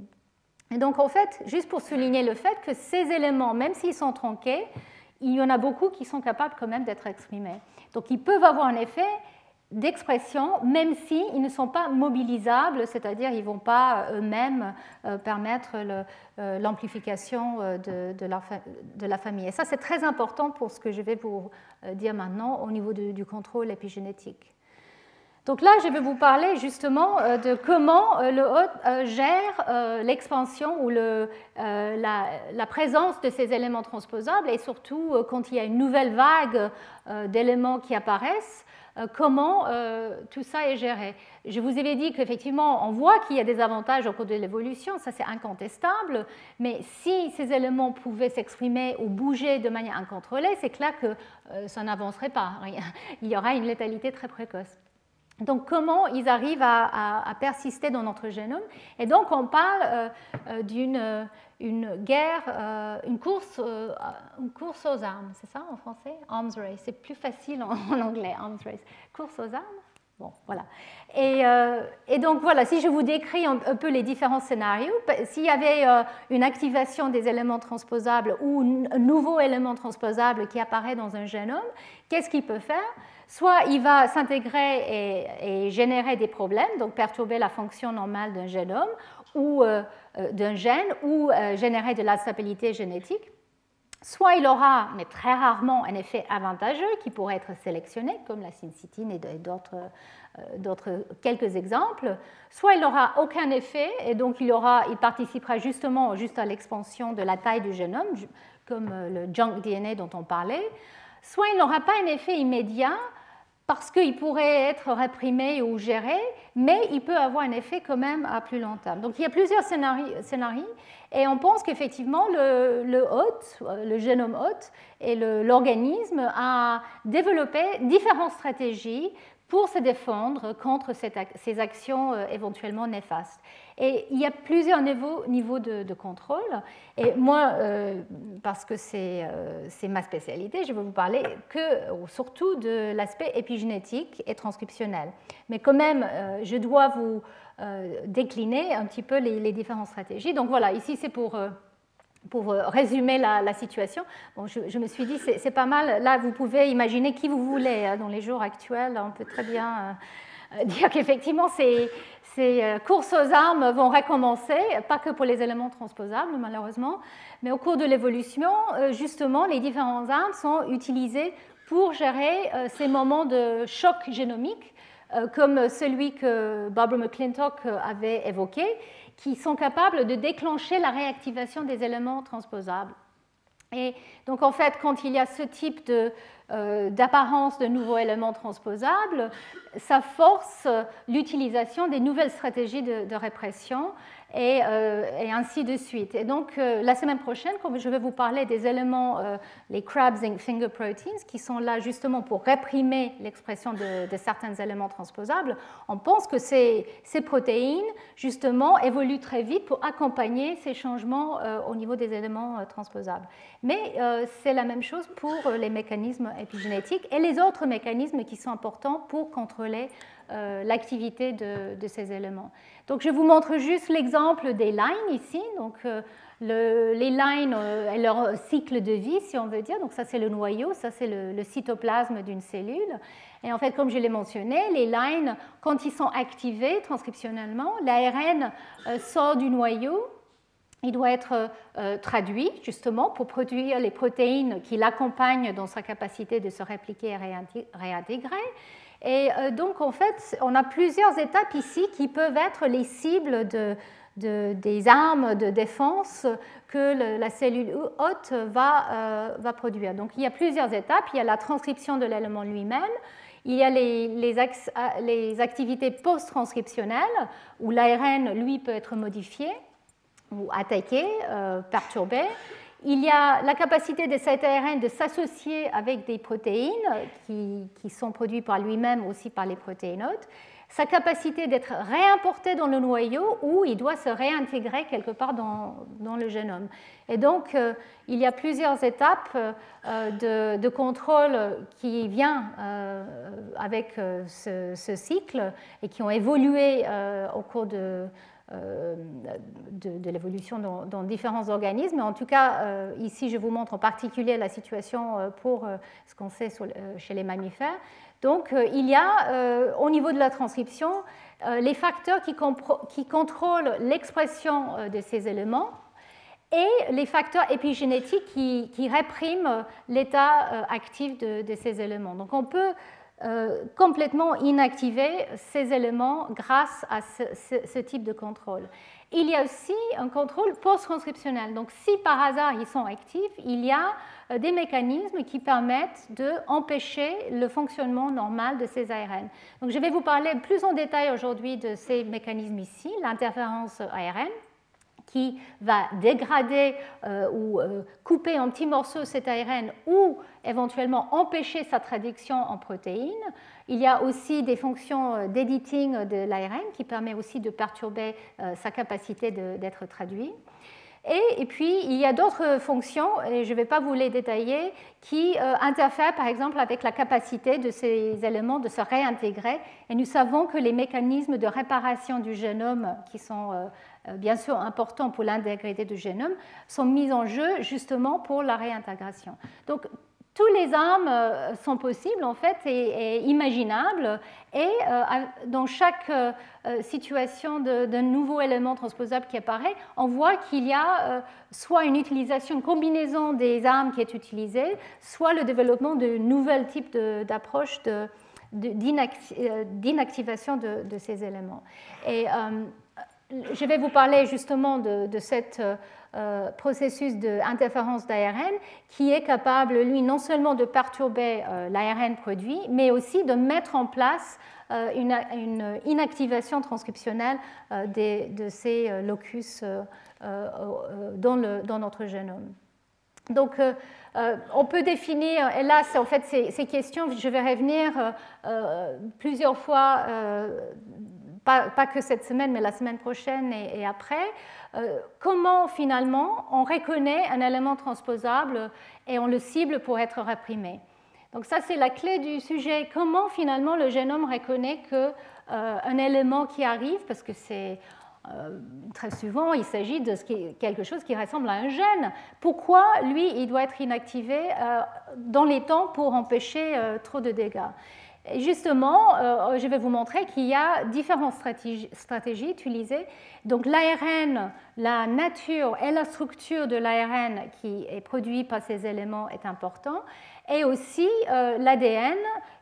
Et donc, en fait, juste pour souligner le fait que ces éléments, même s'ils sont tronqués, il y en a beaucoup qui sont capables quand même d'être exprimés. Donc, ils peuvent avoir un effet d'expression, même s'ils ne sont pas mobilisables, c'est-à-dire ils ne vont pas euh, eux-mêmes euh, permettre euh, l'amplification de, la famille. Et ça, c'est très important pour ce que je vais vous dire maintenant au niveau du contrôle épigénétique. Donc là, je vais vous parler justement de comment le hôte gère l'expansion ou la, présence de ces éléments transposables et surtout quand il y a une nouvelle vague d'éléments qui apparaissent, comment tout ça est géré? Je vous avais dit qu'effectivement, on voit qu'il y a des avantages au cours de l'évolution, ça c'est incontestable, mais si ces éléments pouvaient s'exprimer ou bouger de manière incontrôlée, c'est clair que ça n'avancerait pas. Il y aura une létalité très précoce. Donc comment ils arrivent à, persister dans notre génome? Et donc on parle euh, euh, d'une euh, une guerre, une, course, une course aux armes, c'est ça en français? Arms race, c'est plus facile en, anglais, arms race. Course aux armes? Bon, voilà. Et, et, donc voilà, si je vous décris un, peu les différents scénarios, s'il y avait une activation des éléments transposables ou un nouveau élément transposable qui apparaît dans un génome, qu'est-ce qu'il peut faire? Soit il va s'intégrer et, générer des problèmes, donc perturber la fonction normale d'un génome ou euh, euh, d'un gène ou euh, générer de la stabilité génétique. Soit il aura, mais très rarement, un effet avantageux qui pourrait être sélectionné, comme la syncytine et d'autres d'autres quelques exemples, soit il n'aura aucun effet et donc il, aura, il participera justement juste à l'expansion de la taille du génome, comme le junk DNA dont on parlait, soit il n'aura pas un effet immédiat parce qu'il pourrait être réprimé ou géré, mais il peut avoir un effet quand même à plus long terme. Donc il y a plusieurs scénarios, et on pense qu'effectivement le, hôte, le génome hôte et l'organisme a développé différentes stratégies pour se défendre contre ces actions euh, éventuellement néfastes. Et il y a plusieurs niveaux, de, contrôle. Et moi, euh, parce que euh, c'est ma spécialité, je vais vous parler que, surtout de l'aspect épigénétique et transcriptionnel. Mais quand même, je dois vous décliner un petit peu les, différentes stratégies. Donc voilà, ici c'est pour pour euh, résumer la, situation, bon, je, me suis dit, c'est pas mal. Là, vous pouvez imaginer qui vous voulez. Hein, dans les jours actuels, on peut très bien euh, dire qu'effectivement, ces, euh, courses aux armes vont recommencer, pas que pour les éléments transposables, malheureusement, mais au cours de l'évolution, justement, les différentes armes sont utilisées pour gérer ces moments de choc génomique, comme celui que Barbara McClintock avait évoqué qui sont capables de déclencher la réactivation des éléments transposables. Et donc en fait, quand il y a ce type euh, d'apparence de, nouveaux éléments transposables, ça force l'utilisation des nouvelles stratégies de répression euh, et, ainsi de suite. Et donc, euh, la semaine prochaine, comme je vais vous parler des éléments, euh, les crab zinc finger proteins, qui sont là justement pour réprimer l'expression de, certains éléments transposables, on pense que ces, protéines, justement, évoluent très vite pour accompagner ces changements au niveau des éléments transposables. Mais c'est la même chose pour les mécanismes épigénétiques et les autres mécanismes qui sont importants pour contrôler l'activité de, de ces éléments. Donc je vous montre juste l'exemple des lines ici. Donc euh, les lines euh, et leur cycle de vie, si on veut dire. Donc ça c'est le noyau, ça c'est le, cytoplasme d'une cellule. Et en fait, comme je l'ai mentionné, les lines, quand ils sont activés transcriptionnellement, l'ARN sort du noyau il doit être traduit justement pour produire les protéines qui l'accompagnent dans sa capacité de se répliquer et réintégrer. Et donc en fait, on a plusieurs étapes ici qui peuvent être les cibles de, des armes de défense que la cellule hôte va, euh, va, produire. Donc il y a plusieurs étapes. Il y a la transcription de l'élément lui-même. Il y a les, les, les activités post-transcriptionnelles où l'ARN, lui, peut être modifié ou attaqué, euh, perturbé. Il y a la capacité de cet ARN de s'associer avec des protéines qui, sont produites par lui-même, aussi par les protéines hôtes sa capacité d'être réimporté dans le noyau ou il doit se réintégrer quelque part dans, dans le génome. Et donc, euh, il y a plusieurs étapes euh, de, contrôle qui viennent euh, avec ce, cycle et qui ont évolué au cours de, de, l'évolution dans, différents organismes. En tout cas, ici, je vous montre en particulier la situation pour ce qu'on sait chez les mammifères. Donc euh, il y a euh, au niveau de la transcription euh, les facteurs qui, contrôlent l'expression de ces éléments et les facteurs épigénétiques qui, répriment l'état actif de, ces éléments. Donc on peut complètement inactiver ces éléments grâce à ce type de contrôle. Il y a aussi un contrôle post-transcriptionnel. Donc si par hasard ils sont actifs, il y a euh, des mécanismes qui permettent d'empêcher le fonctionnement normal de ces ARN. Donc je vais vous parler plus en détail aujourd'hui de ces mécanismes ici, l'interférence ARN qui va dégrader euh, ou euh, couper en petits morceaux cet ARN ou éventuellement empêcher sa traduction en protéines. Il y a aussi des fonctions d'editing de l'ARN qui permet aussi de perturber sa capacité d'être traduit. Et, puis, il y a d'autres fonctions, et je ne vais pas vous les détailler, qui euh, interfèrent par exemple avec la capacité de ces éléments de se réintégrer. Et nous savons que les mécanismes de réparation du génome, qui sont euh, euh, bien sûr importants pour l'intégrité du génome, sont mis en jeu justement pour la réintégration. Donc, tous les armes euh, sont possibles en fait et, imaginables et euh, dans chaque euh, situation d'un nouveau élément transposable qui apparaît, on voit qu'il y a soit une utilisation, une combinaison des armes qui est utilisée, soit le développement de nouveaux types d'approches d'inactivation de, de, ces éléments. Et je vais vous parler justement de, de cette euh, processus d'interférence d'ARN qui est capable, lui, non seulement de perturber euh, l'ARN produit, mais aussi de mettre en place euh, une, inactivation transcriptionnelle de ces locus dans, notre génome. Donc, on peut définir, et là, en fait, ces, questions, je vais revenir plusieurs fois, pas, que cette semaine, mais la semaine prochaine et après. Euh, comment finalement on reconnaît un élément transposable et on le cible pour être réprimé? Donc ça c'est la clé du sujet. Comment finalement le génome reconnaît qu'un euh, élément qui arrive, parce que c'est euh, très souvent, il s'agit de quelque chose qui ressemble à un gène. Pourquoi, lui, il doit être inactivé dans les temps pour empêcher trop de dégâts? Justement, euh, je vais vous montrer qu'il y a différentes stratégies, utilisées. Donc l'ARN, la nature et la structure de l'ARN qui est produit par ces éléments est important, et aussi euh, l'ADN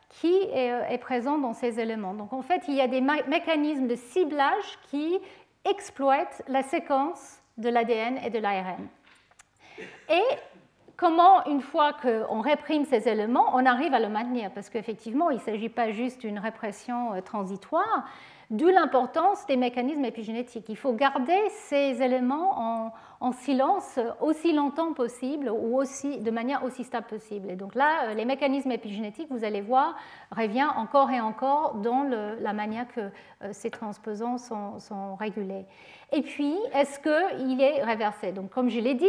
qui euh, est, présent dans ces éléments. Donc en fait, il y a des mécanismes de ciblage qui exploitent la séquence de l'ADN et de l'ARN. Et comment, une fois qu'on réprime ces éléments, on arrive à le maintenir? Parce qu'effectivement, il ne s'agit pas juste d'une répression euh, transitoire, d'où l'importance des mécanismes épigénétiques. Il faut garder ces éléments en, silence aussi longtemps possible ou aussi, de manière aussi stable possible. Et donc là, euh, les mécanismes épigénétiques, vous allez voir, reviennent encore et encore dans la manière que euh, ces transposants sont régulés. Et puis, est-ce qu'il est réversé? Donc, comme je l'ai dit,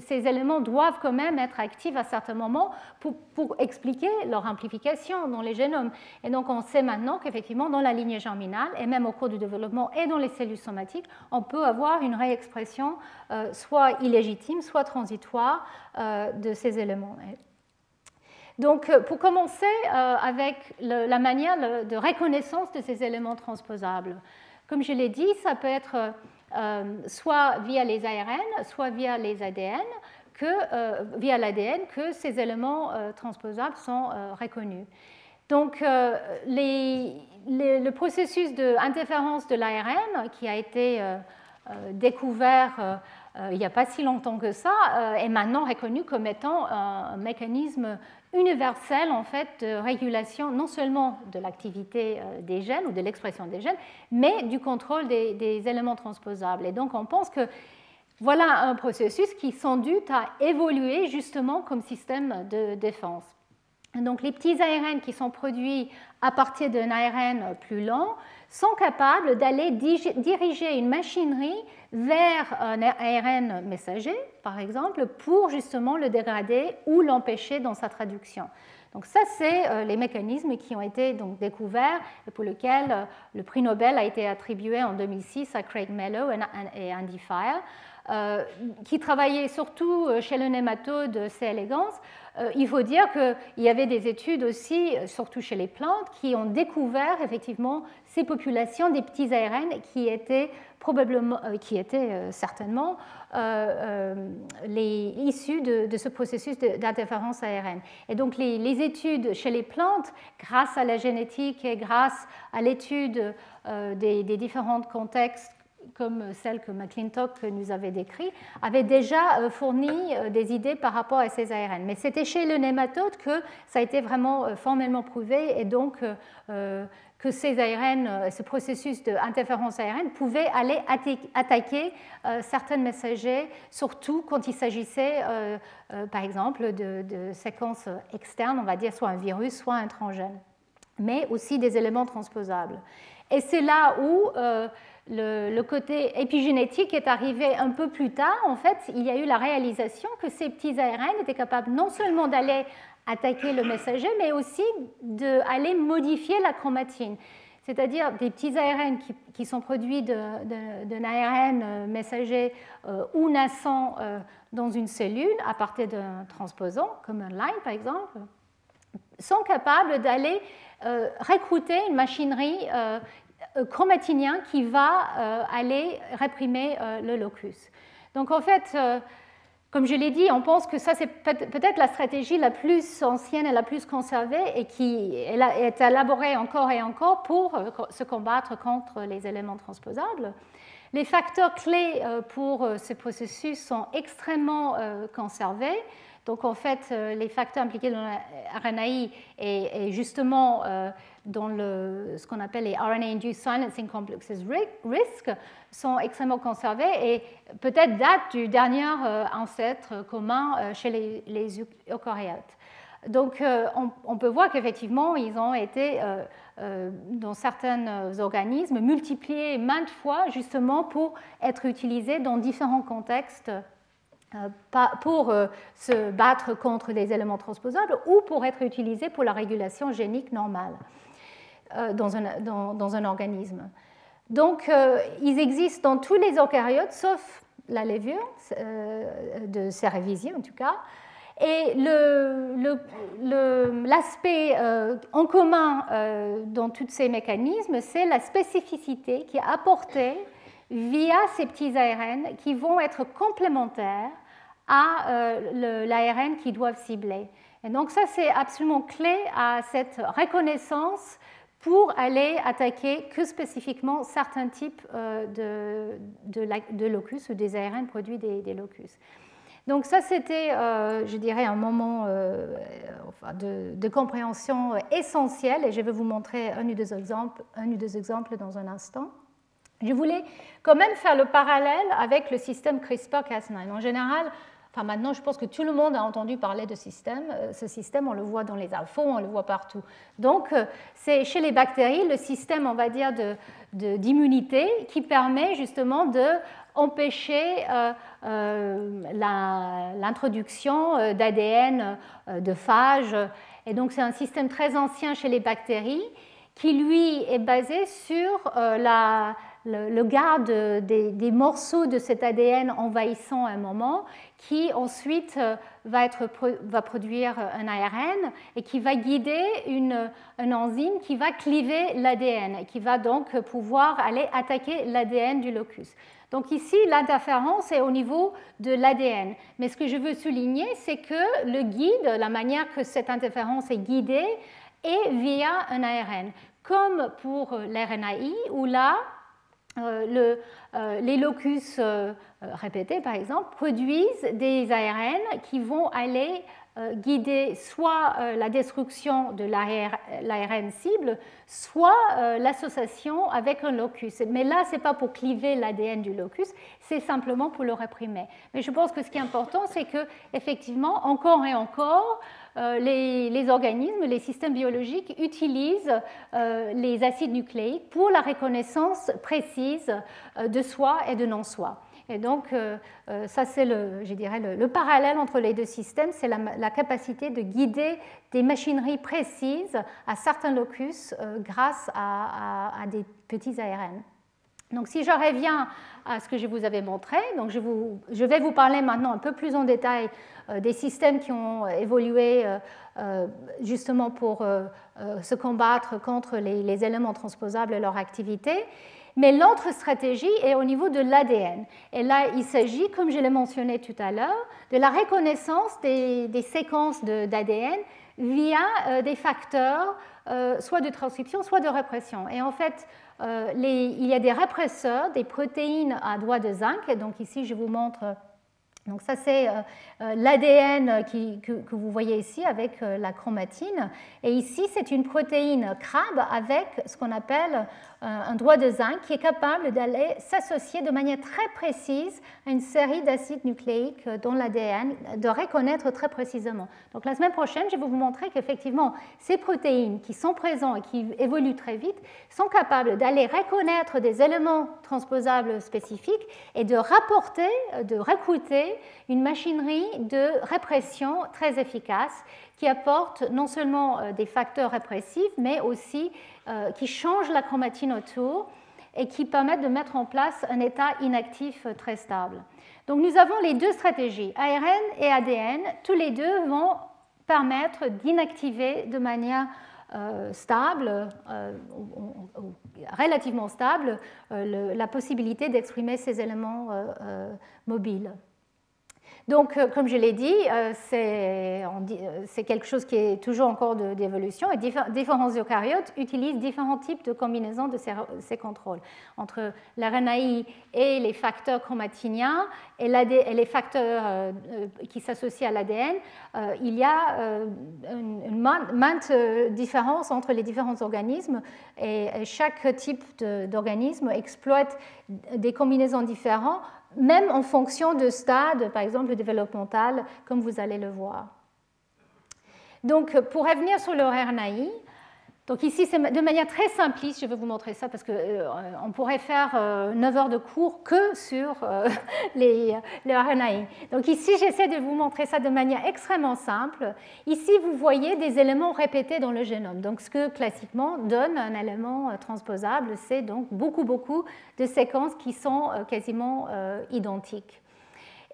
ces éléments doivent quand même être actifs à certains moments pour, expliquer leur amplification dans les génomes. Et donc, on sait maintenant qu'effectivement, dans la lignée germinale, et même au cours du développement et dans les cellules somatiques, on peut avoir une réexpression euh, soit illégitime, soit transitoire euh, de ces éléments. Donc, pour commencer avec la manière de reconnaissance de ces éléments transposables. Comme je l'ai dit, ça peut être soit via les ARN, soit via les ADN, que, via l'ADN, que ces éléments transposables sont reconnus. Donc, le processus d'interférence de l'ARN qui a été découvert euh, il n'y a pas si longtemps que ça, euh, est maintenant reconnu comme étant un mécanisme universel en fait de régulation non seulement de l'activité euh, des gènes ou de l'expression des gènes, mais du contrôle des, éléments transposables. Et donc on pense que voilà un processus qui sans doute a évolué justement comme système de défense. Donc les petits ARN qui sont produits à partir d'un ARN plus lent sont capables d'aller diriger une machinerie vers un ARN messager, par exemple, pour justement le dégrader ou l'empêcher dans sa traduction. Donc ça, c'est euh, les mécanismes qui ont été donc découverts et pour lesquels euh, le prix Nobel a été attribué en 2006 à Craig Mello et Andy Fire, euh, qui travaillaient surtout chez le nématode C. elegans il faut dire qu'il y avait des études aussi, surtout chez les plantes, qui ont découvert effectivement ces populations des petits ARN qui étaient probablement, euh, qui étaient euh, certainement les issus de, ce processus d'interférence ARN. Et donc les, études chez les plantes, grâce à la génétique et grâce à l'étude des, différents contextes comme celle que McClintock nous avait décrite, avait déjà euh, fourni euh, des idées par rapport à ces ARN. Mais c'était chez le nématode que ça a été vraiment euh, formellement prouvé et donc que ces ARN, ce processus d'interférence ARN pouvait aller attaquer certains messagers, surtout quand il s'agissait, par exemple, de, de, séquences externes, on va dire soit un virus, soit un transgène, mais aussi des éléments transposables. Et c'est là où le, côté épigénétique est arrivé un peu plus tard. En fait, il y a eu la réalisation que ces petits ARN étaient capables non seulement d'aller attaquer le messager, mais aussi d'aller modifier la chromatine. C'est-à-dire des petits ARN qui, sont produits d'un ARN euh, messager euh, ou naissant euh, dans une cellule à partir d'un transposant, comme un line par exemple, sont capables d'aller recruter une machinerie euh, chromatinien qui va aller réprimer le locus. Donc en fait, comme je l'ai dit, on pense que ça c'est peut-être la stratégie la plus ancienne et la plus conservée et qui est élaborée encore et encore pour se combattre contre les éléments transposables. Les facteurs clés pour ce processus sont extrêmement conservés. Donc en fait, les facteurs impliqués dans la RNAi et, justement dans le, ce qu'on appelle les RNA-induced silencing complexes risk sont extrêmement conservés et peut-être datent du dernier euh, ancêtre commun euh, chez les, eucaryotes. Donc euh, on, peut voir qu'effectivement, ils ont été dans certains organismes multipliés maintes fois justement pour être utilisés dans différents contextes pour se battre contre les éléments transposables ou pour être utilisés pour la régulation génique normale. Euh, dans un, organisme. Donc, euh, ils existent dans tous les eucaryotes, sauf la levure euh, de Cerevisiae en tout cas. Et l'aspect en commun dans tous ces mécanismes, c'est la spécificité qui est apportée via ces petits ARN qui vont être complémentaires à l'ARN qu'ils doivent cibler. Et donc ça, c'est absolument clé à cette reconnaissance pour aller attaquer que spécifiquement certains types euh, de, locus ou des ARN produits des, locus. Donc ça, c'était, euh, je dirais, un moment euh, de, compréhension essentiel et je vais vous montrer un ou deux exemples, un ou deux exemples dans un instant. Je voulais quand même faire le parallèle avec le système CRISPR-Cas9. En général, maintenant, je pense que tout le monde a entendu parler de système. Euh, ce système, on le voit dans les alphos, on le voit partout. Donc, euh, c'est chez les bactéries le système, on va dire, d'immunité de, qui permet justement d'empêcher euh, l'introduction d'ADN de phages. Et donc, c'est un système très ancien chez les bactéries qui lui est basé sur la, le, garde des, morceaux de cet ADN envahissant un moment, qui ensuite euh, va, produire un ARN et qui va guider une, un enzyme qui va cliver l'ADN et qui va donc pouvoir aller attaquer l'ADN du locus. Donc ici, l'interférence est au niveau de l'ADN. Mais ce que je veux souligner, c'est que le guide, la manière que cette interférence est guidée, est via un ARN. Comme pour l'RNAi, où là, euh, euh, les locus euh, répétés, par exemple, produisent des ARN qui vont aller guider soit la destruction de l'ARN cible, soit l'association avec un locus. Mais là, ce n'est pas pour cliver l'ADN du locus, c'est simplement pour le réprimer. Mais je pense que ce qui est important, c'est que effectivement, encore et encore, euh, les, organismes, les systèmes biologiques utilisent euh, les acides nucléiques pour la reconnaissance précise euh, de soi et de non-soi. Et donc, ça, c'est le, je dirais, le, parallèle entre les deux systèmes, c'est la, capacité de guider des machineries précises à certains locus grâce à, des petits ARN. Donc, si je reviens à ce que je vous avais montré, donc je, vais vous parler maintenant un peu plus en détail euh, des systèmes qui ont évolué euh, euh, justement pour se combattre contre les, éléments transposables et leur activité. Mais l'autre stratégie est au niveau de l'ADN. Et là, il s'agit, comme je l'ai mentionné tout à l'heure, de la reconnaissance des, séquences d'ADN via des facteurs, soit de transcription, soit de répression. Et en fait, il y a des répresseurs, des protéines à doigt de zinc. Donc ici, je vous montre donc ça, c'est euh, euh, l'ADN que, que, vous voyez ici avec euh, la chromatine. Et ici, c'est une protéine crabe avec ce qu'on appelle un doigt de zinc qui est capable d'aller s'associer de manière très précise à une série d'acides nucléiques dans l'ADN, de reconnaître très précisément. Donc la semaine prochaine, je vais vous montrer qu'effectivement, ces protéines qui sont présentes et qui évoluent très vite sont capables d'aller reconnaître des éléments transposables spécifiques et de rapporter, de recruter une machinerie de répression très efficace qui apporte non seulement euh, des facteurs répressifs, mais aussi euh, qui changent la chromatine autour et qui permettent de mettre en place un état inactif très stable. Donc nous avons les deux stratégies, ARN et ADN, tous les deux vont permettre d'inactiver de manière euh, stable, relativement stable, la possibilité d'exprimer ces éléments mobiles. Donc, euh, comme je l'ai dit, euh, euh, c'est quelque chose qui est toujours encore d'évolution et différents eucaryotes utilisent différents types de combinaisons de ces, contrôles. Entre l'RNAi et les facteurs chromatiniens et, les facteurs qui s'associent à l'ADN, il y a une, une différence entre les différents organismes et chaque type d'organisme exploite des combinaisons différentes même en fonction de stade, par exemple développemental, comme vous allez le voir. Donc, pour revenir sur le RNAi, donc ici, c'est de manière très simpliste, je vais vous montrer ça parce qu'on euh, pourrait faire 9 euh, heures de cours que sur euh, les, les, RNAi. Donc ici, j'essaie de vous montrer ça de manière extrêmement simple. Ici, vous voyez des éléments répétés dans le génome. Donc ce que classiquement donne un élément transposable, c'est donc beaucoup, beaucoup de séquences qui sont quasiment identiques.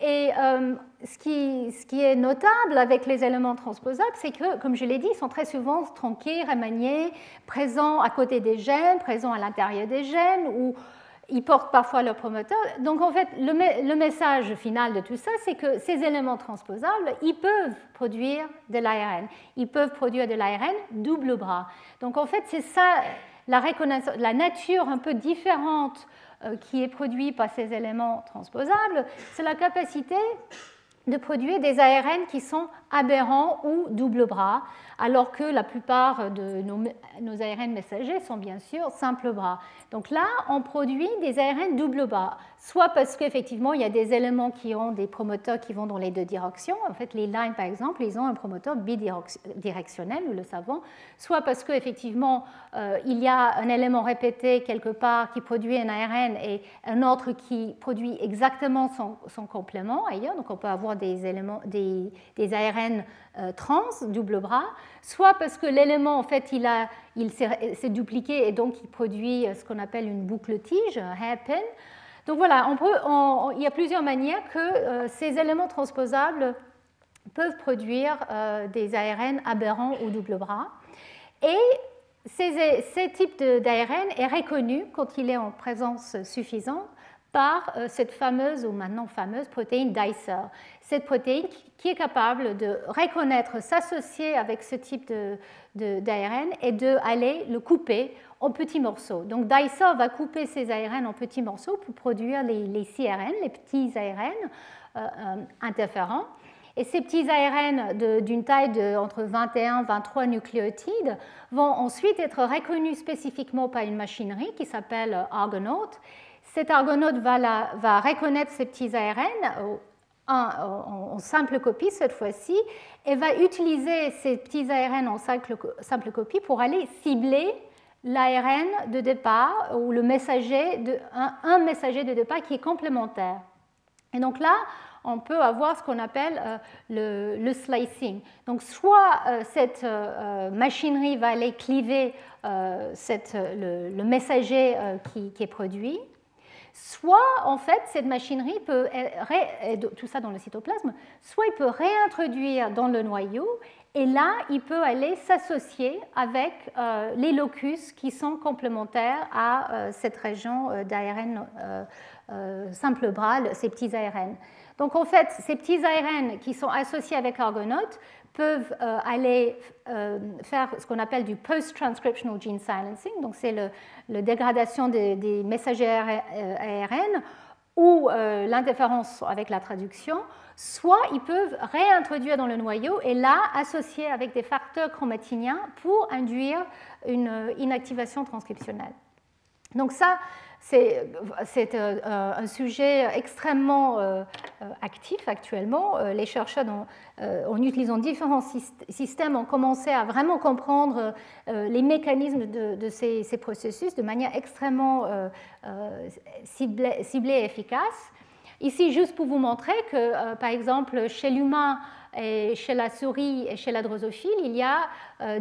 Et euh, ce, qui, est notable avec les éléments transposables, c'est que, comme je l'ai dit, ils sont très souvent tronqués, remaniés, présents à côté des gènes, présents à l'intérieur des gènes, ou ils portent parfois leur promoteur. Donc, en fait, le, message final de tout ça, c'est que ces éléments transposables, ils peuvent produire de l'ARN. Ils peuvent produire de l'ARN double bras. Donc, en fait, c'est ça la, nature un peu différente qui est produit par ces éléments transposables, c'est la capacité de produire des ARN qui sont aberrants ou double bras, alors que la plupart de nos, ARN messagers sont bien sûr simple bras. Donc là, on produit des ARN double bras, soit parce qu'effectivement, il y a des éléments qui ont des promoteurs qui vont dans les deux directions. En fait, les lines, par exemple, ils ont un promoteur bidirectionnel, nous le savons, soit parce qu'effectivement, euh, il y a un élément répété quelque part qui produit un ARN et un autre qui produit exactement son, complément ailleurs. Donc on peut avoir des, éléments, des, ARN ARN trans, double bras, soit parce que l'élément, en fait, il, il s'est dupliqué et donc il produit ce qu'on appelle une boucle tige, un hairpin. Donc voilà, il y a plusieurs manières que ces éléments transposables peuvent produire des ARN aberrants ou double bras. Et ces, types d'ARN est reconnu quand il est en présence suffisante par euh, cette fameuse ou maintenant fameuse protéine Dicer. Cette protéine qui est capable de reconnaître, s'associer avec ce type d'ARN et d'aller le couper en petits morceaux. Donc Dicer va couper ces ARN en petits morceaux pour produire les, les CRN, les petits ARN euh, euh, interférents. Et ces petits ARN d'une taille de entre 21 et 23 nucléotides vont ensuite être reconnus spécifiquement par une machinerie qui s'appelle Argonaut. Cet Argonaut va, reconnaître ces petits ARN en, simple copie cette fois-ci et va utiliser ces petits ARN en simple, copie pour aller cibler l'ARN de départ ou le messager de, un, un messager de départ qui est complémentaire. Et donc là, on peut avoir ce qu'on appelle euh, le, slicing. Donc soit euh, cette euh, machinerie va aller cliver le, messager qui, est produit, soit en fait cette machinerie peut, tout ça dans le cytoplasme, soit il peut réintroduire dans le noyau et là il peut aller s'associer avec les locus qui sont complémentaires à cette région d'ARN simple bras, ces petits ARN. Donc en fait, ces petits ARN qui sont associés avec Argonaut peuvent euh, aller euh, faire ce qu'on appelle du post-transcriptional gene silencing, donc c'est la dégradation des, messagers ARN ou euh, l'interférence avec la traduction, soit ils peuvent réintroduire dans le noyau et là associer avec des facteurs chromatiniens pour induire une inactivation transcriptionnelle. Donc ça, c'est euh, un sujet extrêmement euh, actif actuellement. Euh, les chercheurs, en utilisant différents systèmes, ont commencé à vraiment comprendre les mécanismes de, ces, processus de manière extrêmement ciblée, et efficace. Ici, juste pour vous montrer que, par exemple, chez l'humain, chez la souris et chez la drosophile, il y a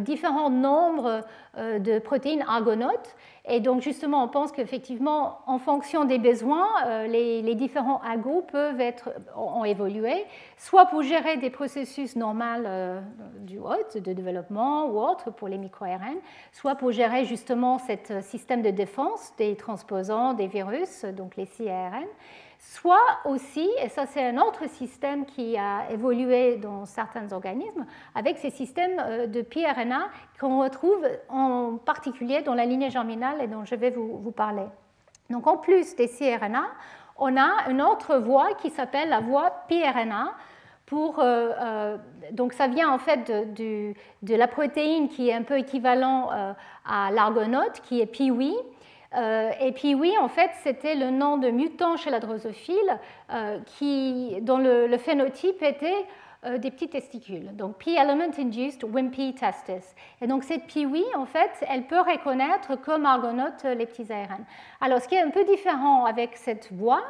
différents nombres de protéines argonautes. Et donc justement, on pense qu'effectivement, en fonction des besoins, euh, les, différents agos peuvent être, ont évolué, soit pour gérer des processus normaux euh, du hôte, de développement ou autre pour les micro-RN, soit pour gérer justement ce système de défense des transposants, des virus, donc les CRN, soit aussi, et ça c'est un autre système qui a évolué dans certains organismes, avec ces systèmes euh, de pRNA qu'on retrouve en particulier dans la lignée germinale et dont je vais vous, parler. Donc en plus des cRNA, on a une autre voie qui s'appelle la voie pRNA. Pour, euh, euh, donc ça vient en fait de, la protéine qui est un peu équivalent à l'argonaute, qui est PIWI. Euh, et puis oui, en fait, c'était le nom de mutant chez la drosophile euh, qui, dont le, phénotype était euh, des petits testicules. Donc P-element induced wimpy testis. Et donc cette PIWI, en fait, elle peut reconnaître comme argonaute les petits ARN. Alors ce qui est un peu différent avec cette voie,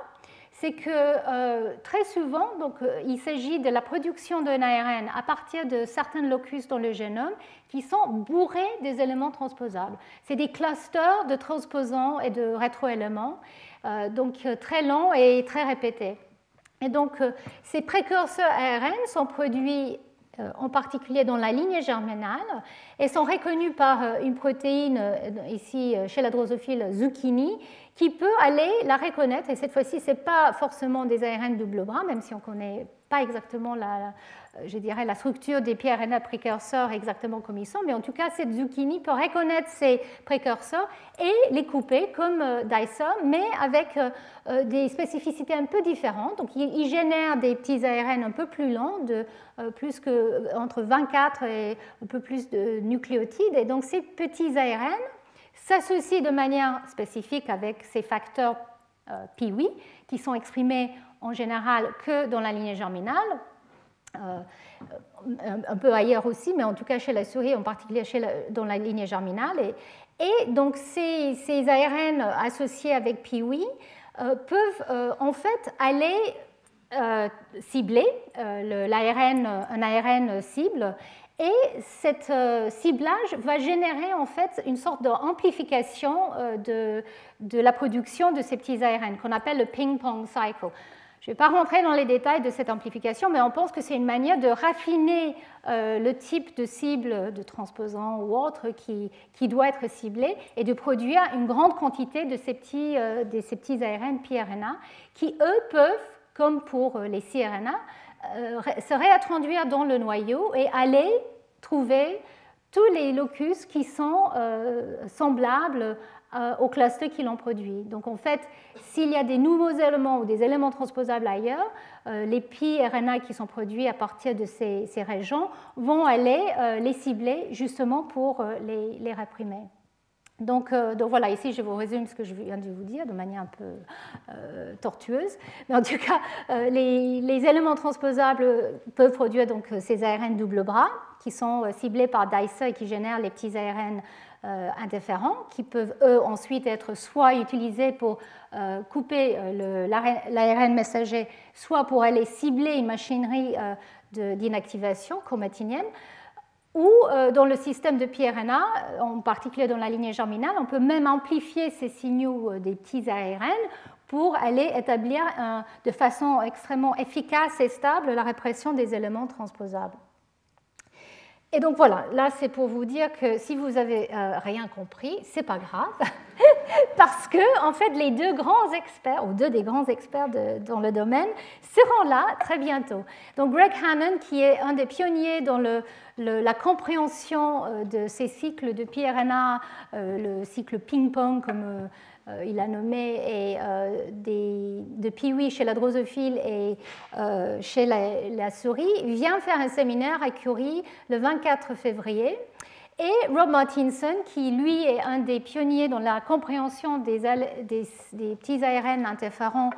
c'est que euh, très souvent, donc, euh, il s'agit de la production d'un ARN à partir de certains locus dans le génome qui sont bourrés des éléments transposables. C'est des clusters de transposants et de rétroéléments, euh, donc très longs et très répétés. Et donc, ces précurseurs ARN sont produits en particulier dans la lignée germinale, et sont reconnus par une protéine, ici chez la drosophile zucchini, qui peut aller la reconnaître. Et cette fois-ci, ce n'est pas forcément des ARN double bras, même si on ne connaît pas exactement la, je dirais, la structure des pRNA précurseurs exactement comme ils sont, mais en tout cas, cette zucchini peut reconnaître ces précurseurs et les couper comme euh, Dicer, mais avec euh, euh, des spécificités un peu différentes. Donc, il, génère des petits ARN un peu plus longs, de plus que entre 24 et un peu plus de nucléotides. Et donc, ces petits ARN s'associe de manière spécifique avec ces facteurs euh, PIWI qui sont exprimés en général que dans la lignée germinale, euh, un, peu ailleurs aussi, mais en tout cas chez la souris, en particulier chez dans la lignée germinale. Et, donc ces, ces, ARN associés avec PIWI euh, peuvent en fait aller ciblé, l'ARN, un ARN cible, et cet ciblage va générer en fait une sorte d'amplification de, de, la production de ces petits ARN qu'on appelle le ping-pong cycle. Je ne vais pas rentrer dans les détails de cette amplification, mais on pense que c'est une manière de raffiner euh, le type de cible de transposant ou autre qui, doit être ciblé et de produire une grande quantité de ces petits, euh, de ARN pRNA qui, eux, peuvent, comme pour euh, les cRNA, se réintroduire dans le noyau et aller trouver tous les locus qui sont semblables euh, au cluster qui l'ont produit. Donc en fait, s'il y a des nouveaux éléments ou des éléments transposables ailleurs, euh, les pi-RNA qui sont produits à partir de ces, régions vont aller euh, les cibler justement pour les, réprimer. Donc, voilà, ici je vous résume ce que je viens de vous dire de manière un peu tortueuse. Mais en tout cas, les, les, éléments transposables peuvent produire donc, ces ARN double bras qui sont ciblés par DICER et qui génèrent les petits ARN euh, interférents qui peuvent eux ensuite être soit utilisés pour euh, couper euh, l'ARN messager, soit pour aller cibler une machinerie d'inactivation chromatinienne ou dans le système de pRNA, en particulier dans la lignée germinale, on peut même amplifier ces signaux des petits ARN pour aller établir de façon extrêmement efficace et stable la répression des éléments transposables. Et donc voilà, là c'est pour vous dire que si vous avez euh, rien compris, c'est pas grave, parce que en fait les deux grands experts ou deux des grands experts dans le domaine seront là très bientôt. Donc Greg Hannon, qui est un des pionniers dans la compréhension euh, de ces cycles de pRNA, euh, le cycle ping-pong comme euh, il a nommé euh, des, de Piwi chez la drosophile et euh, chez la, souris, vient faire un séminaire à Curie le 24 février. Et Rob Martinson, qui lui est un des pionniers dans la compréhension des petits ARN interférents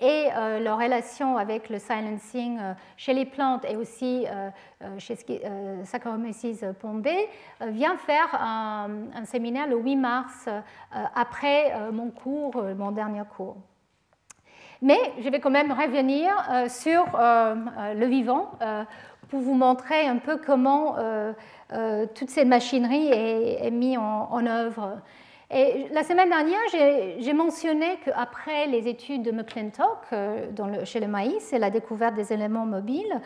et euh, leur relation avec le silencing euh, chez les plantes et aussi euh, chez Saccharomyces pombé, vient faire un, séminaire le 8 mars après mon cours, mon dernier cours. Mais je vais quand même revenir sur le vivant pour vous montrer un peu comment toute cette machinerie est, mise en œuvre et la semaine dernière, j'ai mentionné qu'après les études de McClintock euh, chez le maïs et la découverte des éléments mobiles,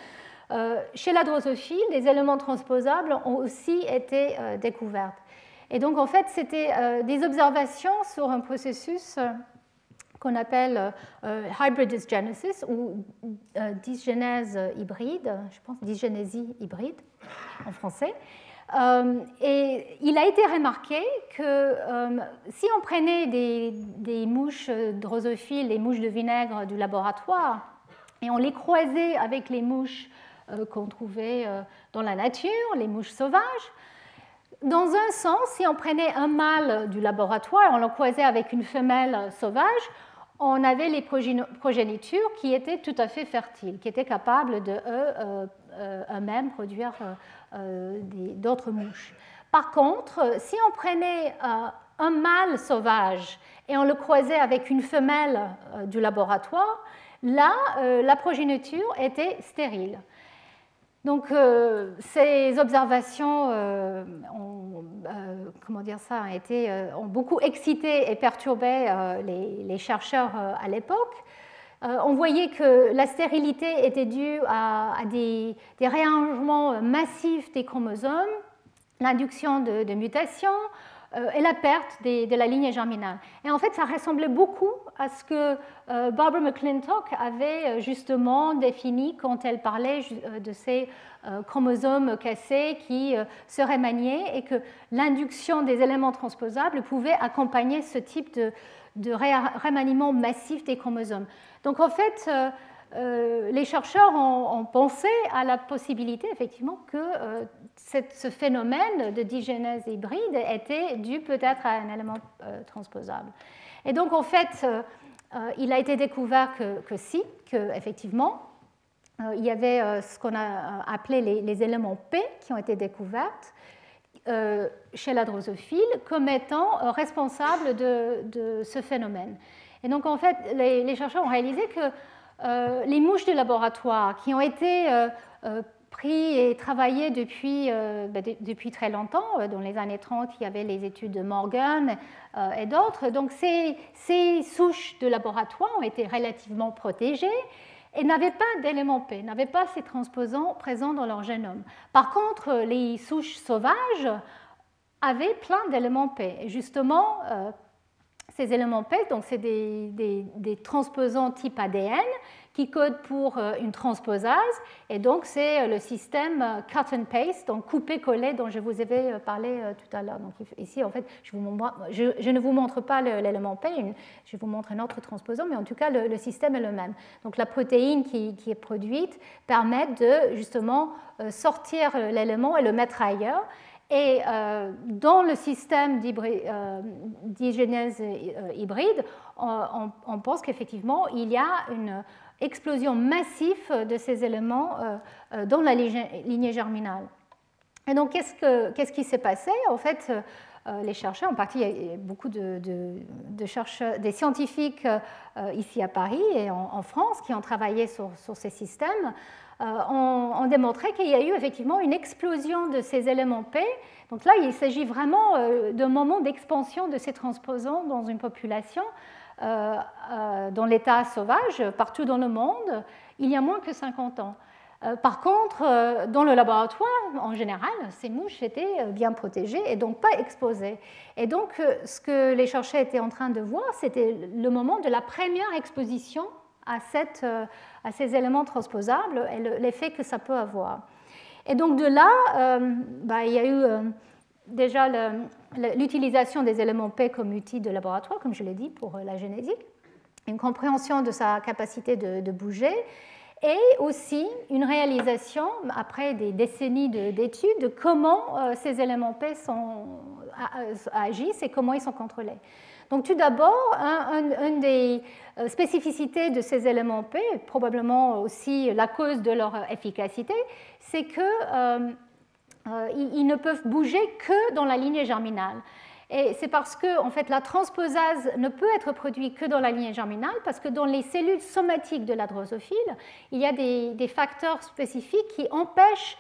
euh, chez la drosophile, les éléments transposables ont aussi été euh, découverts. Et donc, en fait, c'était des observations sur un processus qu'on appelle hybrid dysgenesis ou dysgenèse hybride, je pense dysgénésie hybride en français. Euh, et il a été remarqué que euh, si on prenait des, mouches drosophiles, les mouches de vinaigre du laboratoire, et on les croisait avec les mouches euh, qu'on trouvait dans la nature, les mouches sauvages, dans un sens, si on prenait un mâle du laboratoire on le croisait avec une femelle sauvage, on avait les progénitures qui étaient tout à fait fertiles, qui étaient capables de eux-mêmes produire d'autres mouches. Par contre, si on prenait euh, un mâle sauvage et on le croisait avec une femelle euh, du laboratoire, là, la progéniture était stérile. Donc ces observations ont, comment dire ça, ont, été, ont, beaucoup excité et perturbé les, chercheurs à l'époque. Euh, on voyait que la stérilité était due à, des, réarrangements massifs des chromosomes, l'induction de, mutations euh, et la perte de la ligne germinale. Et en fait, ça ressemblait beaucoup à ce que euh, Barbara McClintock avait justement défini quand elle parlait de ces chromosomes cassés qui seraient maniés et que l'induction des éléments transposables pouvait accompagner ce type de, de remaniement massif des chromosomes. Donc en fait, euh, euh, les chercheurs ont, pensé à la possibilité effectivement que euh, ce phénomène de digénèse hybride était dû peut-être à un élément transposable. Et donc en fait, il a été découvert que, que si, que effectivement, il y avait ce qu'on a appelé les, éléments P qui ont été découverts chez la drosophile comme étant responsables de ce phénomène. Et donc, en fait, les, chercheurs ont réalisé que les mouches de laboratoire qui ont été pris et travaillées depuis, ben, depuis très longtemps. Dans les années 30, il y avait les études de Morgan et d'autres. Donc ces, ces souches de laboratoire ont été relativement protégées et n'avaient pas d'éléments P, n'avaient pas ces transposants présents dans leur génome. Par contre, les souches sauvages avaient plein d'éléments P. Et justement, euh, ces éléments P, donc c'est des, des, transposants type ADN qui codent pour euh, une transposase, et donc c'est euh, le système cut and paste, donc couper-coller dont je vous avais parlé tout à l'heure. Donc ici, en fait, je, ne vous montre pas l'élément P, je vous montre un autre transposant, mais en tout cas, le, système est le même. Donc la protéine qui, qui est produite permet de justement sortir l'élément et le mettre ailleurs. Et euh, dans le système euh, d'hygiénèse euh, hybride, on, pense qu'effectivement, il y a une explosion massive de ces éléments dans la lignée germinale. Et donc, qu'est-ce, qui s'est passé? En fait, les chercheurs, en partie, il y a beaucoup de, chercheurs, des scientifiques ici à Paris et en, France qui ont travaillé sur ces systèmes, euh, ont, démontré qu'il y a eu effectivement une explosion de ces éléments P. Donc là, il s'agit vraiment euh, d'un moment d'expansion de ces transposants dans une population, euh, dans l'état sauvage, partout dans le monde, il y a moins que 50 ans. Par contre, dans le laboratoire, en général, ces mouches étaient bien protégées et donc pas exposées. Et donc, ce que les chercheurs étaient en train de voir, c'était le moment de la première exposition à, cette, à ces éléments transposables et l'effet que ça peut avoir. Et donc de là, euh, bah, il y a eu euh, déjà l'utilisation des éléments P comme outil de laboratoire, comme je l'ai dit, pour euh, la génétique, une compréhension de sa capacité de, bouger, et aussi une réalisation, après des décennies d'études, de, comment ces éléments P agissent et comment ils sont contrôlés. Donc tout d'abord, une des euh, spécificités de ces éléments P, probablement aussi la cause de leur efficacité, c'est qu'ils euh, euh, ne peuvent bouger que dans la lignée germinale. Et c'est parce que en fait, la transposase ne peut être produite que dans la lignée germinale, parce que dans les cellules somatiques de la drosophile, il y a des, facteurs spécifiques qui empêchent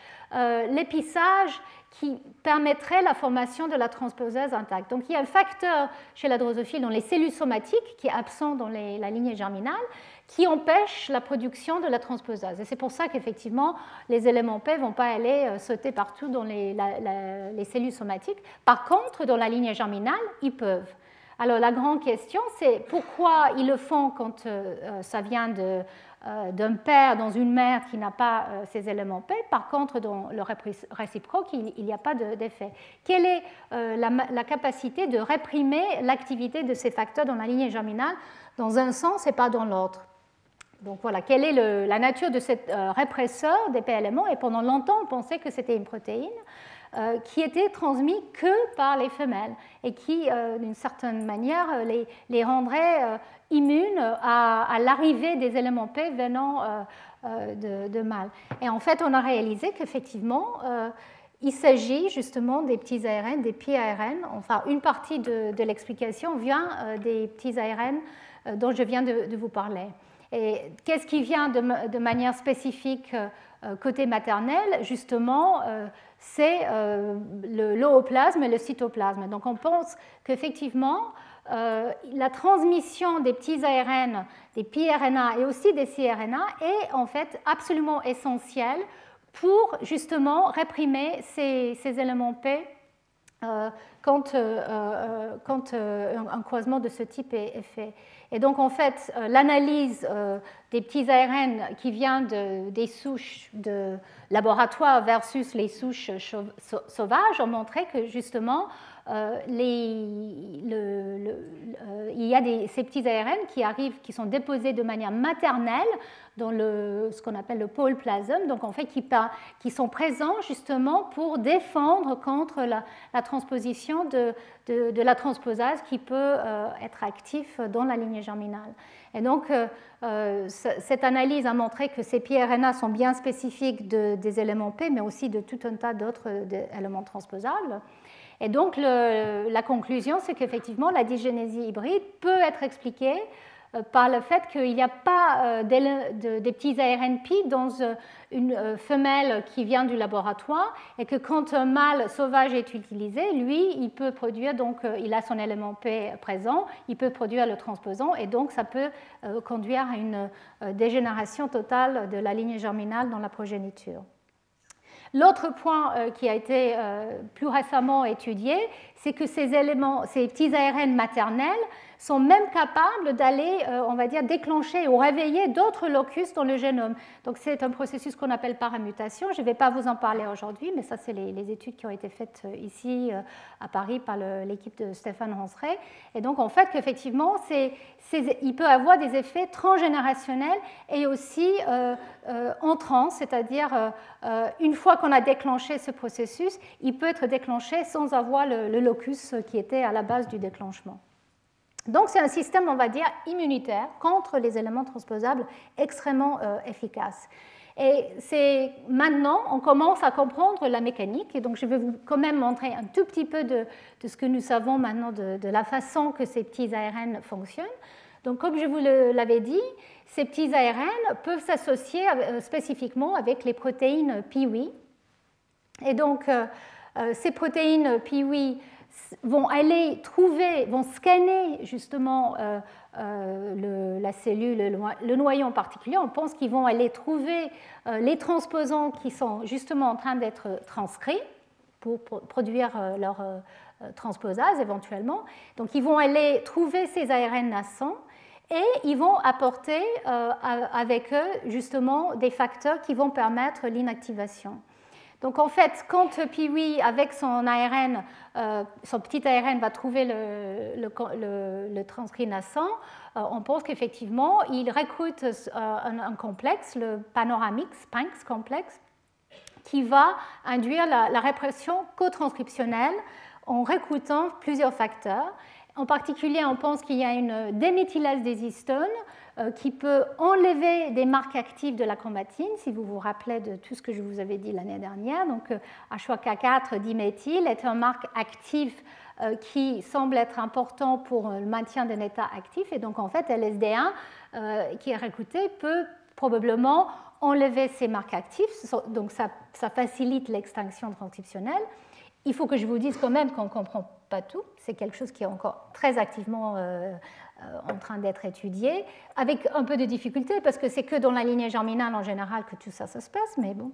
l'épissage qui permettrait la formation de la transposase intacte. Donc il y a un facteur chez la drosophile dans les cellules somatiques qui est absent dans la lignée germinale qui empêche la production de la transposase. Et c'est pour ça qu'effectivement les éléments P ne vont pas aller euh, sauter partout dans les, les cellules somatiques. Par contre, dans la lignée germinale, ils peuvent. Alors la grande question, c'est pourquoi ils le font quand euh, euh, ça vient de, d'un père dans une mère qui n'a pas euh, ces éléments P. Par contre, dans le réciproque, il n'y a pas d'effet. Quelle est euh, la, capacité de réprimer l'activité de ces facteurs dans la lignée germinale dans un sens et pas dans l'autre? Donc voilà, quelle est la nature de ce répresseur des P éléments? Et pendant longtemps, on pensait que c'était une protéine. Euh, qui était transmis que par les femelles et qui, euh, d'une certaine manière, les rendrait euh, immunes à, l'arrivée des éléments P venant de, de, mâles. Et en fait, on a réalisé qu'effectivement, il s'agit justement des petits ARN, des petits ARN. Enfin, une partie de, l'explication vient des petits ARN dont je viens de, vous parler. Et qu'est-ce qui vient de, manière spécifique côté maternel? Justement, c'est euh, l'ooplasme et le cytoplasme. Donc on pense qu'effectivement, euh, la transmission des petits ARN, des pRNA et aussi des cRNA est en fait absolument essentielle pour justement réprimer ces, éléments P euh, quand, quand un croisement de ce type est fait. Et donc, en fait, euh, l'analyse euh, des petits ARN qui vient des souches de laboratoire versus les souches sauvages ont montré que justement, euh, les, il y a ces petits ARN qui arrivent, qui sont déposés de manière maternelle dans le, ce qu'on appelle le pôle plasme, donc en fait qui, sont présents justement pour défendre contre la, transposition de, la transposase qui peut euh, être actif dans la lignée germinale. Et donc euh, euh, cette analyse a montré que ces pRNA sont bien spécifiques des éléments P, mais aussi de tout un tas d'autres éléments transposables. Et donc la conclusion, c'est qu'effectivement la dysgénésie hybride peut être expliquée par le fait qu'il n'y a pas des petits ARNP dans une femelle qui vient du laboratoire et que quand un mâle sauvage est utilisé, lui, il peut produire, donc il a son élément P présent, il peut produire le transposant et donc ça peut conduire à une dégénération totale de la ligne germinale dans la progéniture. L'autre point euh, qui a été euh, plus récemment étudié, c'est que ces éléments, ces petits ARN maternels sont même capables d'aller, euh, on va dire, déclencher ou réveiller d'autres locus dans le génome. Donc c'est un processus qu'on appelle paramutation. Je ne vais pas vous en parler aujourd'hui, mais ça, c'est les, études qui ont été faites euh, ici euh, à Paris par l'équipe de Stéphane Hansrey. Et donc, en fait, qu'effectivement, il peut avoir des effets transgénérationnels et aussi en trans, c'est-à-dire une fois qu'on a déclenché ce processus, il peut être déclenché sans avoir le locus qui était à la base du déclenchement. Donc c'est un système, on va dire, immunitaire contre les éléments transposables extrêmement euh, efficace. Et c'est maintenant, on commence à comprendre la mécanique, et donc je vais vous quand même montrer un tout petit peu de, ce que nous savons maintenant de, la façon que ces petits ARN fonctionnent. Donc comme je vous l'avais dit, ces petits ARN peuvent s'associer euh, spécifiquement avec les protéines PIWI. Et donc euh, ces protéines PIWI vont aller trouver, vont scanner justement euh, euh, la cellule, le, noyau en particulier. On pense qu'ils vont aller trouver euh, les transposants qui sont justement en train d'être transcrits pour, produire leur transposase éventuellement. Donc ils vont aller trouver ces ARN naissants et ils vont apporter avec eux justement des facteurs qui vont permettre l'inactivation. Donc en fait, quand Piwi, avec son ARN, euh, son petit ARN, va trouver le, transcrit naissant, euh, on pense qu'effectivement, il recrute euh, un, complexe, le Panoramix, Panx complexe, qui va induire la, répression co-transcriptionnelle en recrutant plusieurs facteurs. En particulier, on pense qu'il y a une déméthylase des histones qui peut enlever des marques actives de la chromatine, si vous vous rappelez de tout ce que je vous avais dit l'année dernière. Donc, H3K4 euh, diméthyl est un marque active euh, qui semble être important pour le maintien d'un état actif. Et donc, en fait, LSD1 qui est recruté peut probablement enlever ces marques actives. Donc, ça, facilite l'extinction transcriptionnelle. Il faut que je vous dise quand même qu'on ne comprend pas tout. C'est quelque chose qui est encore très activement euh, en train d'être étudié, avec un peu de difficulté, parce que c'est que dans la lignée germinale en général que tout ça, se passe, mais bon.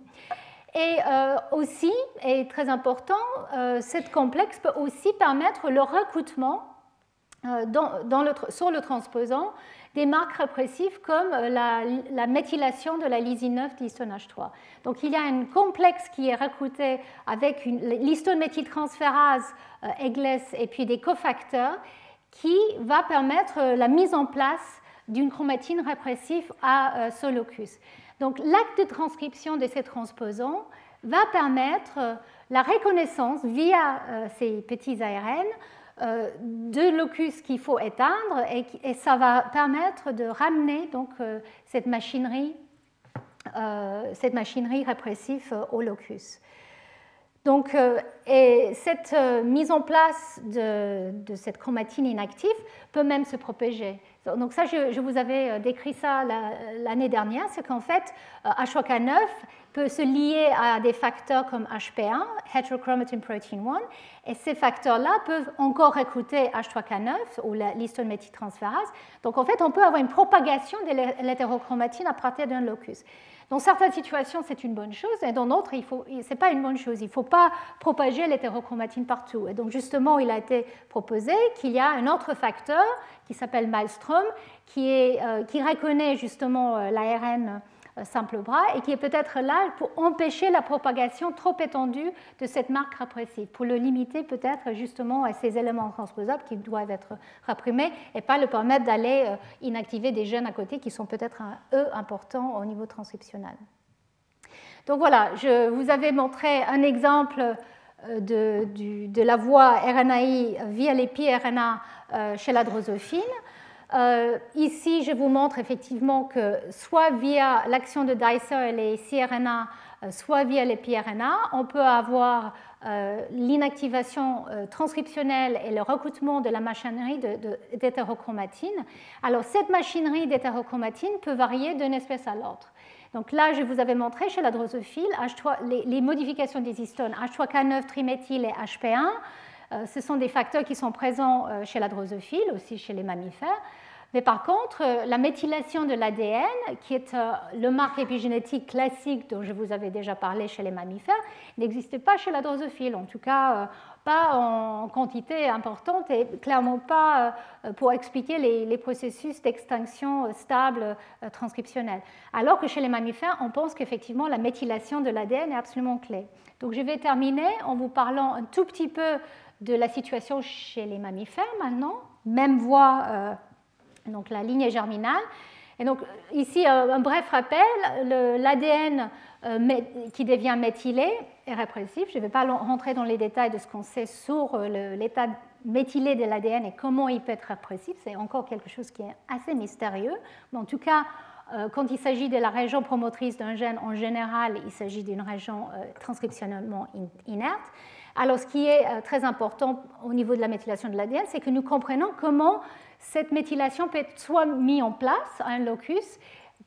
Et euh, aussi, et très important, euh, cette complexe peut aussi permettre le recrutement le, sur le transposant des marques répressives comme la, méthylation de la lysine 9 d'histone H3. Donc il y a un complexe qui est recruté avec l'histone méthyltransférase EGLES et puis des cofacteurs qui va permettre euh, la mise en place d'une chromatine répressive à euh, ce locus. Donc l'acte de transcription de ces transposants va permettre euh, la reconnaissance via ces petits ARN de locus qu'il faut éteindre et, ça va permettre de ramener donc cette machinerie, cette machinerie répressive au locus. Donc, euh, et cette euh, mise en place de, cette chromatine inactive peut même se propager. Donc ça, je, vous avais euh, décrit ça l'année dernière, c'est qu'en fait, H3K9 peut se lier à des facteurs comme HP1, Heterochromatin Protein 1, et ces facteurs-là peuvent encore recruter H3K9 ou l'histone méthyltransférase. Donc en fait, on peut avoir une propagation de l'hétérochromatine à partir d'un locus. Dans certaines situations, c'est une bonne chose, et dans d'autres, ce n'est pas une bonne chose. Il ne faut pas propager l'hétérochromatine partout. Et donc, justement, il a été proposé qu'il y a un autre facteur qui s'appelle Maelstrom, qui, euh, reconnaît justement euh, l'ARN simple bras et qui est peut-être là pour empêcher la propagation trop étendue de cette marque répressive, pour le limiter peut-être justement à ces éléments transposables qui doivent être réprimés et pas le permettre d'aller euh, inactiver des gènes à côté qui sont peut-être eux importants au niveau transcriptionnel. Donc voilà, je vous avais montré un exemple euh, de, de la voie RNAi via les RNA chez la drosophile. Euh, ici, je vous montre effectivement que soit via l'action de Dicer et les CRNA soit via l'épRNA, on peut avoir l'inactivation transcriptionnelle et le recrutement de la machinerie d'hétérochromatine. Alors cette machinerie d'hétérochromatine peut varier d'une espèce à l'autre. Donc là, je vous avais montré chez la drosophile les, modifications des histones H3K9 triméthyle et HP1. Euh, ce sont des facteurs qui sont présents euh, chez la drosophile, aussi chez les mammifères. Mais par contre, euh, la méthylation de l'ADN, qui est le marque épigénétique classique dont je vous avais déjà parlé chez les mammifères, n'existait pas chez la drosophile. En tout cas, pas en quantité importante et clairement pas euh, pour expliquer les, processus d'extinction euh, stable euh, transcriptionnelle. Alors que chez les mammifères, on pense qu'effectivement la méthylation de l'ADN est absolument clé. Donc je vais terminer en vous parlant un tout petit peu de la situation chez les mammifères maintenant, même voie, donc la ligne germinale. Et donc ici un bref rappel, l'ADN qui devient méthylé répressif. Je ne vais pas rentrer dans les détails de ce qu'on sait sur euh, l'état méthylé de l'ADN et comment il peut être répressif. C'est encore quelque chose qui est assez mystérieux. Mais en tout cas, euh, quand il s'agit de la région promotrice d'un gène, en général, il s'agit d'une région euh, transcriptionnellement inerte. Alors, ce qui est très important au niveau de la méthylation de l'ADN, c'est que nous comprenons comment cette méthylation peut être soit mise en place à un locus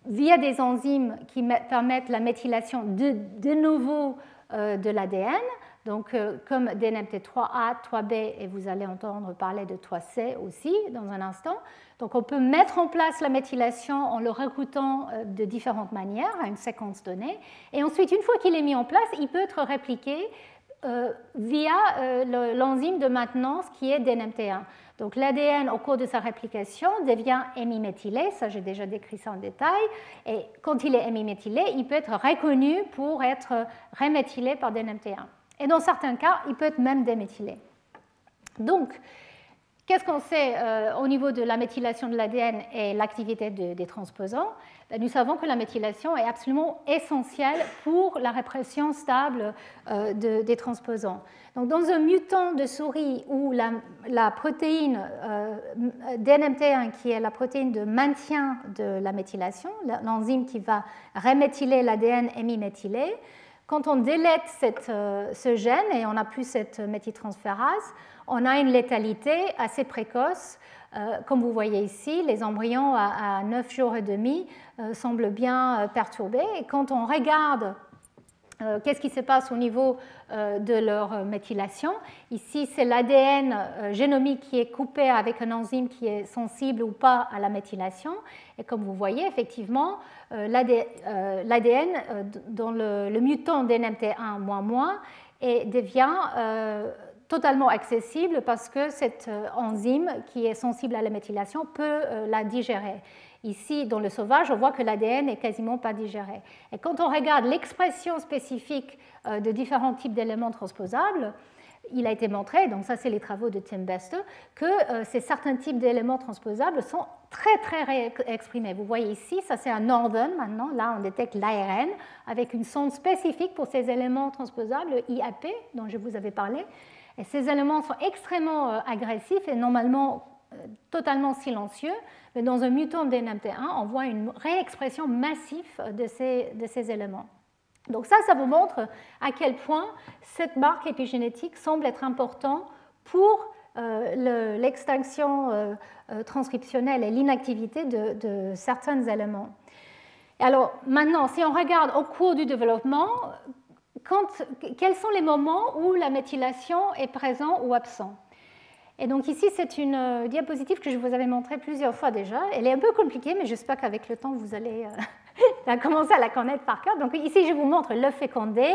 via des enzymes qui permettent la méthylation de, nouveaux euh, de l'ADN, donc euh, comme DNMT3A, 3B, et vous allez entendre parler de 3C aussi dans un instant. Donc on peut mettre en place la méthylation en le recrutant euh, de différentes manières à une séquence donnée. Et ensuite, une fois qu'il est mis en place, il peut être répliqué via l'enzyme de maintenance qui est DNMT1. Donc l'ADN, au cours de sa réplication, devient hémiméthylé, ça j'ai déjà décrit ça en détail, et quand il est hémiméthylé, il peut être reconnu pour être reméthylé par DNMT1. Et dans certains cas, il peut être même déméthylé. Donc, Qu'est-ce qu'on sait euh, au niveau de la méthylation de l'ADN et l'activité des transposants? Nous savons que la méthylation est absolument essentielle pour la répression stable euh, des transposants. Donc, dans un mutant de souris où la, protéine euh, DNMT1, qui est la protéine de maintien de la méthylation, l'enzyme qui va reméthyler l'ADN hémiméthylé, quand on délète ce gène et on n'a plus cette méthyltransférase, on a une létalité assez précoce. Euh, comme vous voyez ici, les embryons à, 9 jours et demi euh, semblent bien euh, perturbés. Quand on regarde qu'est-ce qui se passe au niveau de leur méthylation, ici c'est l'ADN génomique qui est coupé avec un enzyme qui est sensible ou pas à la méthylation. Et comme vous voyez, effectivement, l'ADN dans le, le mutant DNMT1 et devient totalement accessible parce que cette euh, enzyme qui est sensible à la méthylation peut euh, la digérer. Ici, dans le sauvage, on voit que l'ADN n'est quasiment pas digéré. Et quand on regarde l'expression spécifique euh, de différents types d'éléments transposables, il a été montré, donc ça c'est les travaux de Tim Bester, que ces certains types d'éléments transposables sont très très exprimés. Vous voyez ici, ça c'est un Northern maintenant, là on détecte l'ARN avec une sonde spécifique pour ces éléments transposables IAP dont je vous avais parlé. Ces éléments sont extrêmement euh, agressifs et normalement euh, totalement silencieux, mais dans un mutant DNMT1, on voit une réexpression massive de ces, éléments. Donc ça, ça vous montre à quel point cette marque épigénétique semble être importante pour euh, l'extinction transcriptionnelle et l'inactivité de, certains éléments. Alors maintenant, si on regarde au cours du développement, quels sont les moments où la méthylation est présente ou absente et donc ici, c'est une euh, diapositive que je vous avais montrée plusieurs fois déjà. Elle est un peu compliquée, mais j'espère qu'avec le temps, vous allez euh, commencer à la connaître par cœur. Donc ici, je vous montre le fécondé,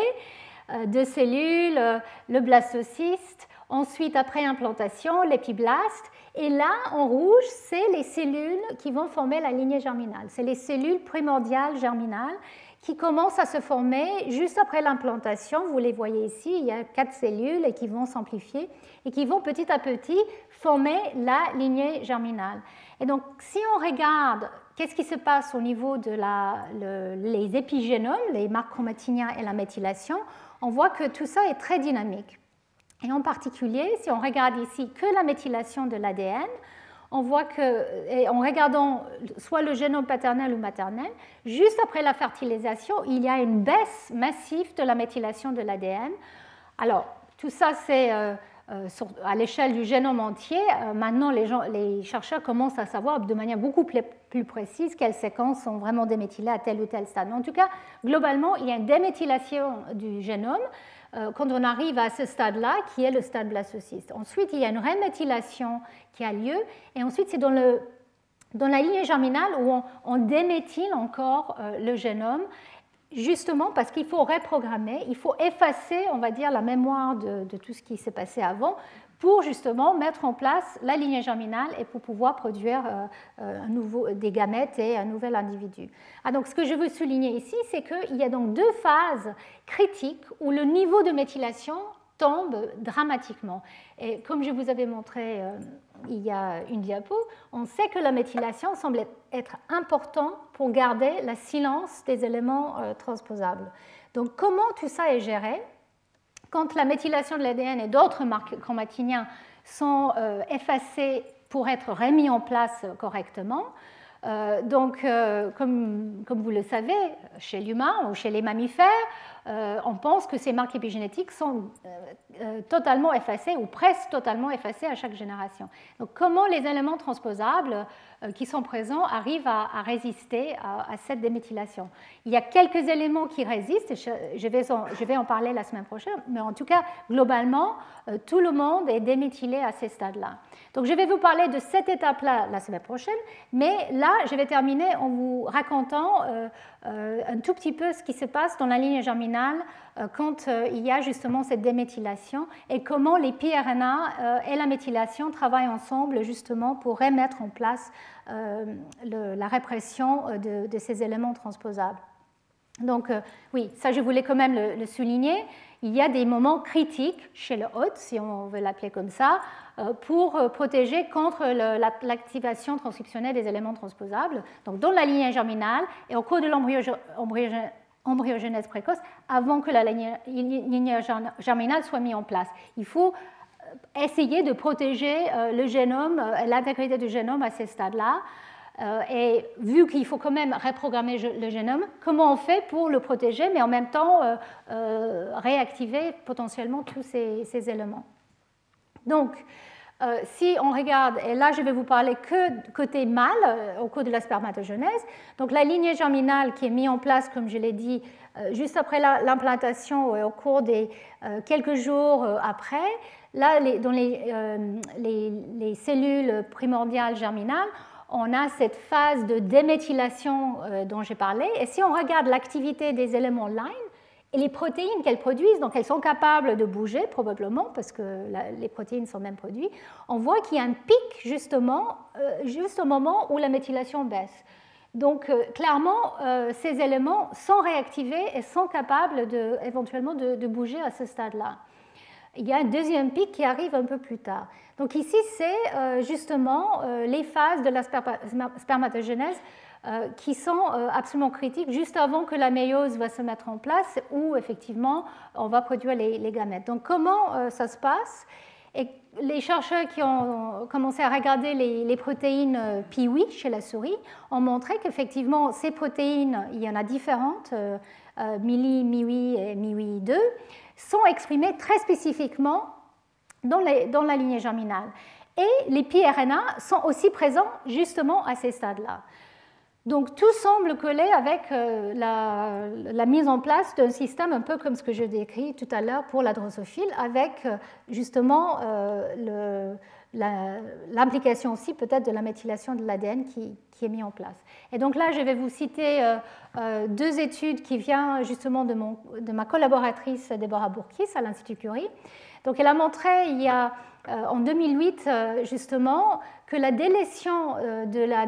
euh, deux cellules, le blastocyste, ensuite, après implantation, l'épiblaste. Et là, en rouge, c'est les cellules qui vont former la lignée germinale. C'est les cellules primordiales germinales qui commencent à se former juste après l'implantation. Vous les voyez ici, il y a quatre cellules qui vont s'amplifier et qui vont petit à petit former la lignée germinale. Et donc, si on regarde qu'est-ce qui se passe au niveau de la, les épigénomes, les marques chromatiniens et la méthylation, on voit que tout ça est très dynamique. Et en particulier, si on regarde ici que la méthylation de l'ADN, on voit que, en regardant soit le génome paternel ou maternel, juste après la fertilisation, il y a une baisse massive de la méthylation de l'ADN. Alors, tout ça, c'est euh, euh, à l'échelle du génome entier. Euh, maintenant, les, chercheurs commencent à savoir de manière beaucoup plus, plus, précise quelles séquences sont vraiment déméthylées à tel ou tel stade. En tout cas, globalement, il y a une déméthylation du génome. Euh, quand on arrive à ce stade-là, qui est le stade blastocyste. Ensuite, il y a une reméthylation qui a lieu, et ensuite, c'est dans, le, dans la lignée germinale où on, déméthyle encore euh, le génome, justement parce qu'il faut reprogrammer, il faut effacer, on va dire, la mémoire de, de tout ce qui s'est passé avant pour justement mettre en place la lignée germinale et pour pouvoir produire euh, euh, des gamètes et un nouvel individu. Ah, donc ce que je veux souligner ici, c'est qu'il y a donc deux phases critiques où le niveau de méthylation tombe dramatiquement. Et comme je vous avais montré euh, il y a une diapo, on sait que la méthylation semble être important pour garder la silence des éléments transposables. Donc comment tout ça est géré? Quand la méthylation de l'ADN et d'autres marques chromatiniens sont euh, effacés pour être remis en place correctement, euh, donc, euh, comme, comme, vous le savez, chez l'humain ou chez les mammifères, on pense que ces marques épigénétiques sont totalement effacées ou presque totalement effacées à chaque génération. Donc comment les éléments transposables qui sont présents arrivent à, résister à, cette déméthylation Il y a quelques éléments qui résistent, je vais, en, je vais en parler la semaine prochaine, mais en tout cas, globalement, tout le monde est déméthylé à ces stades-là. Donc je vais vous parler de cette étape-là la semaine prochaine, mais là, je vais terminer en vous racontant euh, un tout petit peu ce qui se passe dans la ligne germinale euh, quand euh, il y a justement cette déméthylation et comment les pRNA et la méthylation travaillent ensemble justement pour remettre en place la répression de, ces éléments transposables. Donc oui, ça je voulais quand même le, souligner. Il y a des moments critiques chez le hôte, si on veut l'appeler comme ça, pour protéger contre l'activation transcriptionnelle des éléments transposables, donc dans la lignée germinale et au cours de l'embryogenèse précoce, avant que la lignée germinale soit mise en place. Il faut euh, essayer de protéger euh, le génome, euh, l'intégrité du génome à ces stades-là. Et vu qu'il faut quand même reprogrammer le génome, comment on fait pour le protéger, mais en même temps réactiver potentiellement tous ces, ces éléments Donc, euh, si on regarde, et là je vais vous parler que côté mâle euh, au cours de la spermatogenèse, donc la lignée germinale qui est mise en place, comme je l'ai dit, euh, juste après l'implantation au cours des quelques jours après, là dans les, les, cellules primordiales germinales, on a cette phase de déméthylation dont j'ai parlé, et si on regarde l'activité des éléments line, et les protéines qu'elles produisent, donc elles sont capables de bouger probablement, parce que les protéines sont même produites, on voit qu'il y a un pic justement, euh, juste au moment où la méthylation baisse. Donc euh, clairement, euh, ces éléments sont réactivés et sont capables de, éventuellement de, bouger à ce stade-là. Il y a un deuxième pic qui arrive un peu plus tard. Donc ici, c'est justement les phases de la spermatogénèse qui sont euh, absolument critiques juste avant que la méiose va se mettre en place où effectivement on va produire les, gamètes. Donc comment euh, ça se passe? Et les chercheurs qui ont commencé à regarder les, protéines PIWI chez la souris ont montré qu'effectivement ces protéines, il y en a différentes, MILI, MIWI et MIWI2, sont exprimées très spécifiquement dans, la lignée germinale. Et les pRNA sont aussi présents justement à ces stades-là. Donc tout semble coller avec euh, la, mise en place d'un système un peu comme ce que je décris tout à l'heure pour la drosophile, avec euh, justement euh, l'implication aussi peut-être de la méthylation de l'ADN qui, est mise en place. Et donc là, je vais vous citer deux études qui viennent justement de, de ma collaboratrice Deborah Bourkis à l'Institut Curie. Donc elle a montré il y a euh, en 2008 euh, justement que la délétion euh, de la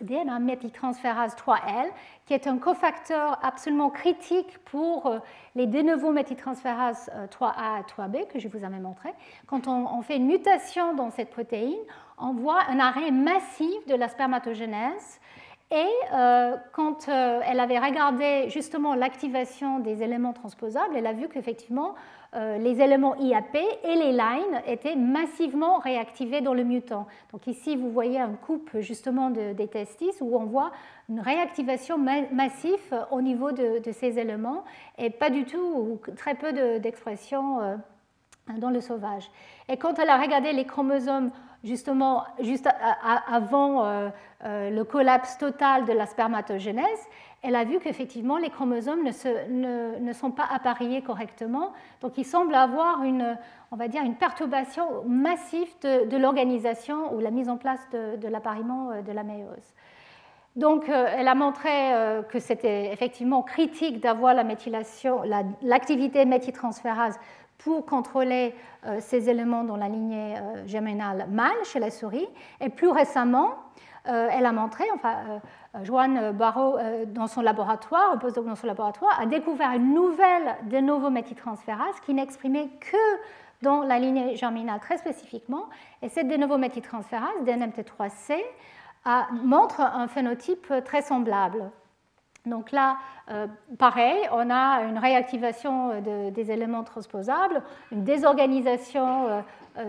dénaméthyltransférase 3L, qui est un cofacteur absolument critique pour les de novo méthyltransférases 3A et 3B que je vous avais montré, quand on, fait une mutation dans cette protéine, on voit un arrêt massif de la spermatogénèse et quand elle avait regardé justement l'activation des éléments transposables, elle a vu qu'effectivement, euh, les éléments IAP et les lines étaient massivement réactivés dans le mutant. Donc ici, vous voyez un coupe justement des testis où on voit une réactivation massive au niveau de, ces éléments et pas du tout ou très peu d'expression euh, dans le sauvage. Et quand elle a regardé les chromosomes justement juste avant euh, le collapse total de la spermatogénèse, elle a vu qu'effectivement les chromosomes ne, ne, sont pas appareillés correctement. Donc il semble avoir une, on va dire, une perturbation massive de, l'organisation ou la mise en place de, l'appareillement euh, de la méiose. Donc euh, elle a montré euh, que c'était effectivement critique d'avoir la méthylation, l'activité méthyltransférase pour contrôler ces éléments dans la lignée germinale mâle chez la souris. Et plus récemment, elle a montré, enfin, Joanne Barrault, euh, dans son laboratoire, un postdoc dans son laboratoire, a découvert une nouvelle de novo qui n'exprimait que dans la lignée germinale très spécifiquement. Et cette de novo méthyltransférase, DNMT3C, montre un phénotype très semblable. Donc là, euh, pareil, on a une réactivation des éléments transposables, une désorganisation euh,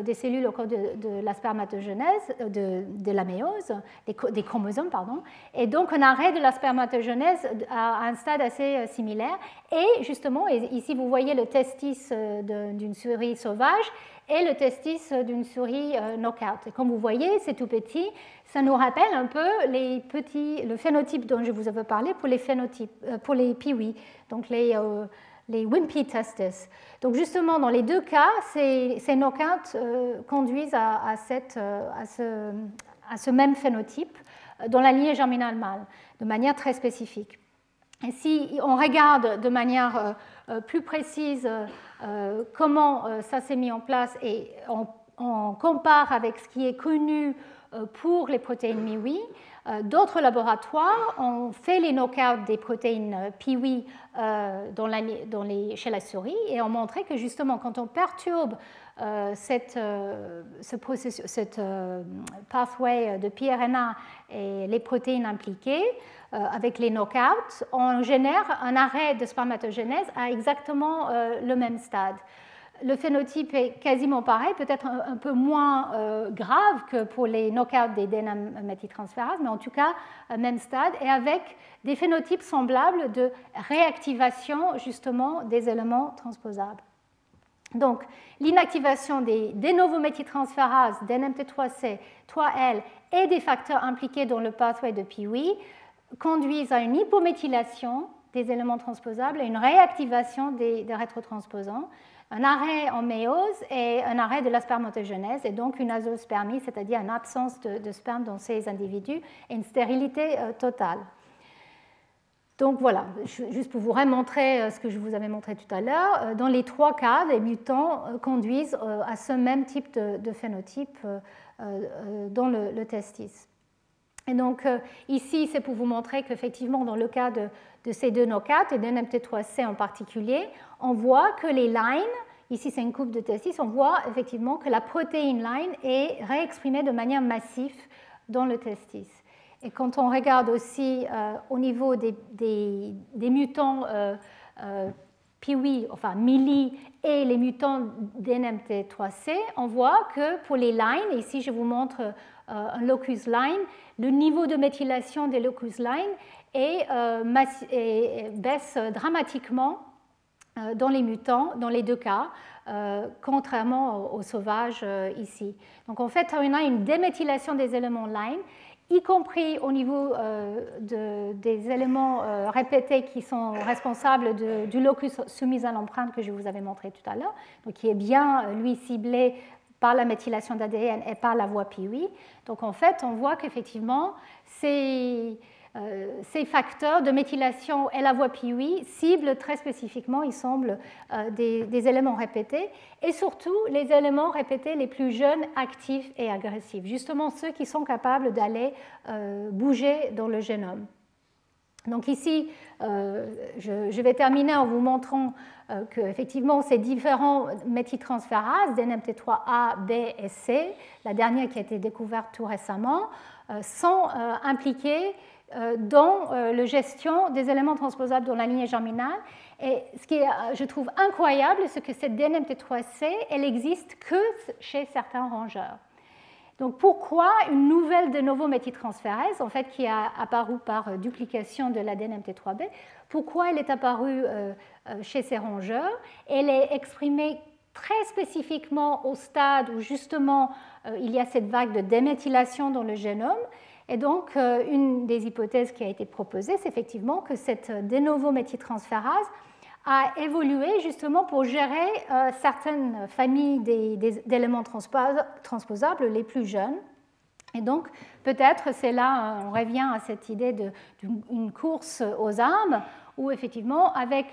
des cellules au cours de, la spermatogenèse, de, la méiose, des, chromosomes, pardon, et donc un arrêt de la spermatogenèse à un stade assez similaire. Et justement, ici vous voyez le testis d'une souris sauvage et le testis d'une souris knockout. Et comme vous voyez, c'est tout petit, ça nous rappelle un peu les petits, le phénotype dont je vous avais parlé pour les, phénotypes, euh, pour les piwi, donc les, euh, les wimpy testes. Donc justement, dans les deux cas, ces, ces knockouts euh, conduisent à, cette, à, ce, même phénotype dans la lignée germinale mâle, de manière très spécifique. Et si on regarde de manière plus précise comment ça s'est mis en place et on, on, compare avec ce qui est connu euh, pour les protéines MIWI. Euh, d'autres laboratoires ont fait les knockouts des protéines euh, PIWI les, chez la souris et ont montré que justement quand on perturbe cette, ce pathway de pRNA et les protéines impliquées avec les knockouts, on génère un arrêt de spermatogénèse à exactement le même stade le phénotype est quasiment pareil, peut-être un, peu moins euh, grave que pour les knockouts des méthyltransférases, mais en tout cas, même stade, et avec des phénotypes semblables de réactivation justement des éléments transposables. Donc, l'inactivation des dénovométhyltransférases, DNMT3C, 3L et des facteurs impliqués dans le pathway de Piwi conduisent à une hypométhylation des éléments transposables et une réactivation des, des rétrotransposants un arrêt en méiose et un arrêt de la spermatogenèse, et donc une azospermie, c'est-à-dire une absence de, sperme dans ces individus, et une stérilité euh, totale. Donc voilà, juste pour vous remontrer euh, ce que je vous avais montré tout à l'heure, euh, dans les trois cas, les mutants conduisent à ce même type de, phénotype dans le, testis. Et donc ici, c'est pour vous montrer qu'effectivement, dans le cas de, de ces deux knockouts, et d'NMT3C en particulier, on voit que les lines, ici c'est une coupe de testis, on voit effectivement que la protéine line est réexprimée de manière massive dans le testis. Et quand on regarde aussi euh, au niveau des, mutants euh, euh, PIWI, enfin MILI et les mutants d'NMT3C, on voit que pour les lines, ici je vous montre euh, un locus line, le niveau de méthylation des locus line baisse dramatiquement dans les mutants, dans les deux cas, euh, contrairement aux, sauvages euh, ici. Donc en fait, on a une déméthylation des éléments line, y compris au niveau des éléments répétés qui sont responsables du locus soumis à l'empreinte que je vous avais montré tout à l'heure, donc qui est bien, lui, ciblé par la méthylation d'ADN et par la voie PIWI. Donc en fait, on voit qu'effectivement, c'est euh, ces facteurs de méthylation et la voie PIWI ciblent très spécifiquement, il semble, euh, des, éléments répétés, et surtout les éléments répétés les plus jeunes, actifs et agressifs, justement ceux qui sont capables d'aller euh, bouger dans le génome. Donc ici, je, vais terminer en vous montrant que effectivement ces différents méthyltransférases, DNMT3A, B et C, la dernière qui a été découverte tout récemment, sont impliquées dans la gestion des éléments transposables dans la lignée germinale et ce qui est, euh, je trouve incroyable, c'est que cette DNMT3C, elle existe que chez certains rongeurs. Donc pourquoi une nouvelle de novo méthyltransférase, en fait, qui a apparu par euh, duplication de la DNMT3B, pourquoi elle est apparue euh, chez ces rongeurs? Elle est exprimée très spécifiquement au stade où justement il y a cette vague de déméthylation dans le génome. Et donc, une des hypothèses qui a été proposée, c'est effectivement que cette de novo méthyltransférase a évolué justement pour gérer euh, certaines familles d'éléments transposables les plus jeunes. Et donc, peut-être c'est là, on revient à cette idée d'une course aux armes, où effectivement, avec euh,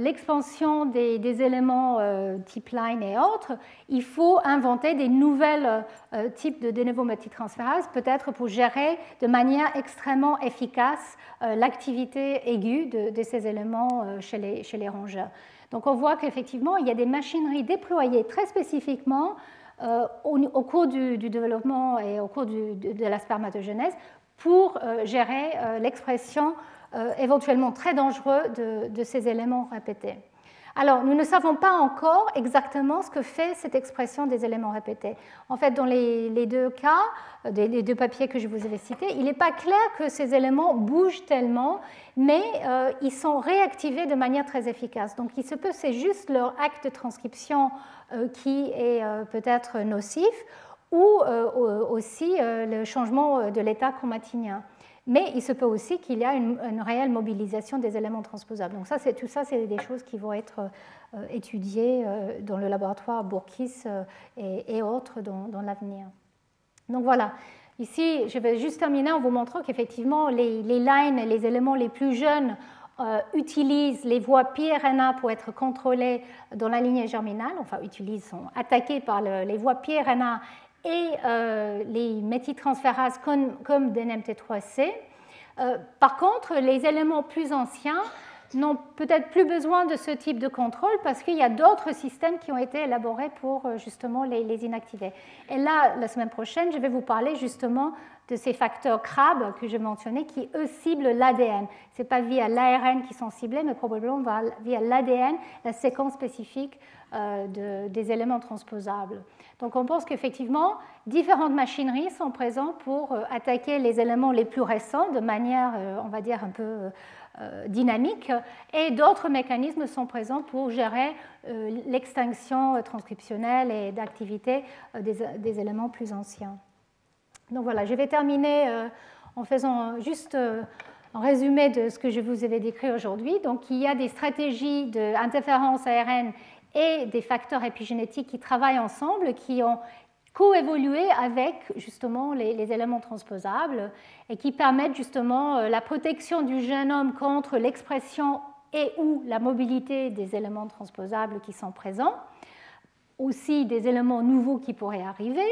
l'expansion des, éléments euh, type line et autres, il faut inventer des nouvelles euh, types de de peut-être pour gérer de manière extrêmement efficace l'activité aiguë de, ces éléments chez les, chez les rongeurs. Donc on voit qu'effectivement, il y a des machineries déployées très spécifiquement au, cours du, développement et au cours de, la spermatogenèse pour gérer l'expression euh, éventuellement très dangereux de, ces éléments répétés. Alors, nous ne savons pas encore exactement ce que fait cette expression des éléments répétés. En fait, dans les, deux cas, euh, les deux papiers que je vous avais cités, il n'est pas clair que ces éléments bougent tellement, mais euh, ils sont réactivés de manière très efficace. Donc, il se peut c'est juste leur acte de transcription qui est peut-être nocif, ou aussi le changement de l'état chromatinien. Mais il se peut aussi qu'il y a une, réelle mobilisation des éléments transposables. Donc ça, tout ça, c'est des choses qui vont être euh, étudiées euh, dans le laboratoire Bourkis euh, et, autres dans, l'avenir. Donc voilà, ici, je vais juste terminer en vous montrant qu'effectivement, les, les, lines, les éléments les plus jeunes utilisent les voies PRNA pour être contrôlés dans la lignée germinale, enfin utilisent, sont attaqués par les voies PRNA et euh, les méthyltransférases comme, comme DNMT3C. Euh, par contre, les éléments plus anciens n'ont peut-être plus besoin de ce type de contrôle parce qu'il y a d'autres systèmes qui ont été élaborés pour euh, justement les, inactiver. Et là, la semaine prochaine, je vais vous parler justement de ces facteurs CRAB que je mentionnais qui, eux, ciblent l'ADN. Ce n'est pas via l'ARN qui sont ciblés, mais probablement via l'ADN, la séquence spécifique de, des éléments transposables. Donc on pense qu'effectivement, différentes machineries sont présentes pour euh, attaquer les éléments les plus récents de manière, euh, on va dire, un peu euh, dynamique, et d'autres mécanismes sont présents pour gérer l'extinction transcriptionnelle et d'activité des, éléments plus anciens. Donc voilà, je vais terminer en faisant juste un résumé de ce que je vous avais décrit aujourd'hui. Donc il y a des stratégies d'interférence ARN et des facteurs épigénétiques qui travaillent ensemble, qui ont coévolué avec justement les, éléments transposables et qui permettent justement euh, la protection du génome contre l'expression et ou la mobilité des éléments transposables qui sont présents, aussi des éléments nouveaux qui pourraient arriver,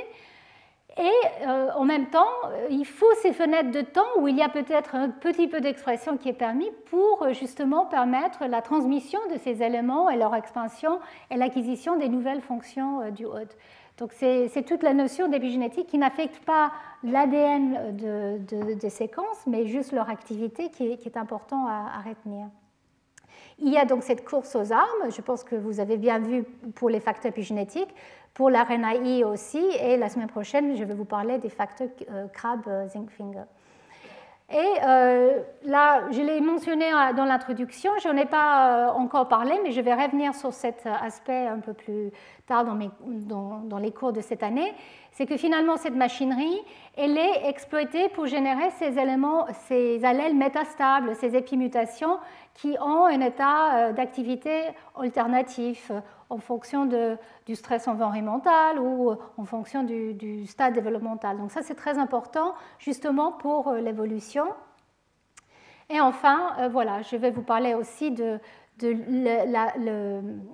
et euh, en même temps, euh, il faut ces fenêtres de temps où il y a peut-être un petit peu d'expression qui est permis pour justement permettre la transmission de ces éléments et leur expansion et l'acquisition des nouvelles fonctions du hôte. Donc c'est toute la notion d'épigénétique qui n'affecte pas l'ADN de, des séquences, mais juste leur activité qui est, qui important à, retenir. Il y a donc cette course aux armes, je pense que vous avez bien vu pour les facteurs épigénétiques, pour la RNAi aussi, et la semaine prochaine, je vais vous parler des facteurs euh, crab-zinc-finger. Et euh, là, je l'ai mentionné dans l'introduction, je n'en ai pas euh, encore parlé, mais je vais revenir sur cet aspect un peu plus tard dans les cours de cette année. C'est que finalement, cette machinerie, elle est exploitée pour générer ces éléments, ces allèles métastables, ces épimutations qui ont un état d'activité alternatif en fonction du stress environnemental ou euh, en fonction du, stade développemental. Donc ça, c'est très important justement pour euh, l'évolution. Et enfin, euh, voilà, je vais vous parler aussi de,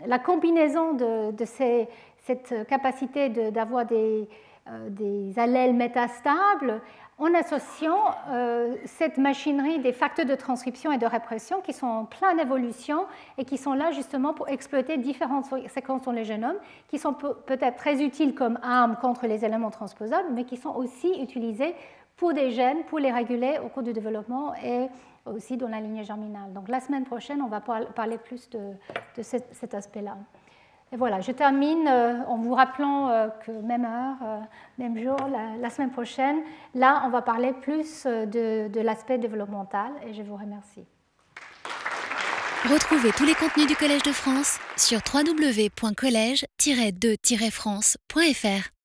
la, combinaison de, ces, cette capacité d'avoir des, des, allèles métastables en associant euh, cette machinerie des facteurs de transcription et de répression qui sont en pleine évolution et qui sont là justement pour exploiter différentes séquences dans le génome, qui sont peut-être très utiles comme armes contre les éléments transposables, mais qui sont aussi utilisées pour des gènes, pour les réguler au cours du développement et aussi dans la lignée germinale. Donc la semaine prochaine, on va parler plus de, cet aspect-là. Et voilà, je termine euh, en vous rappelant euh, que même heure, euh, même jour, la, semaine prochaine, là, on va parler plus de, l'aspect développemental et je vous remercie. Retrouvez tous les contenus du Collège de France sur www.colège-2-france.fr.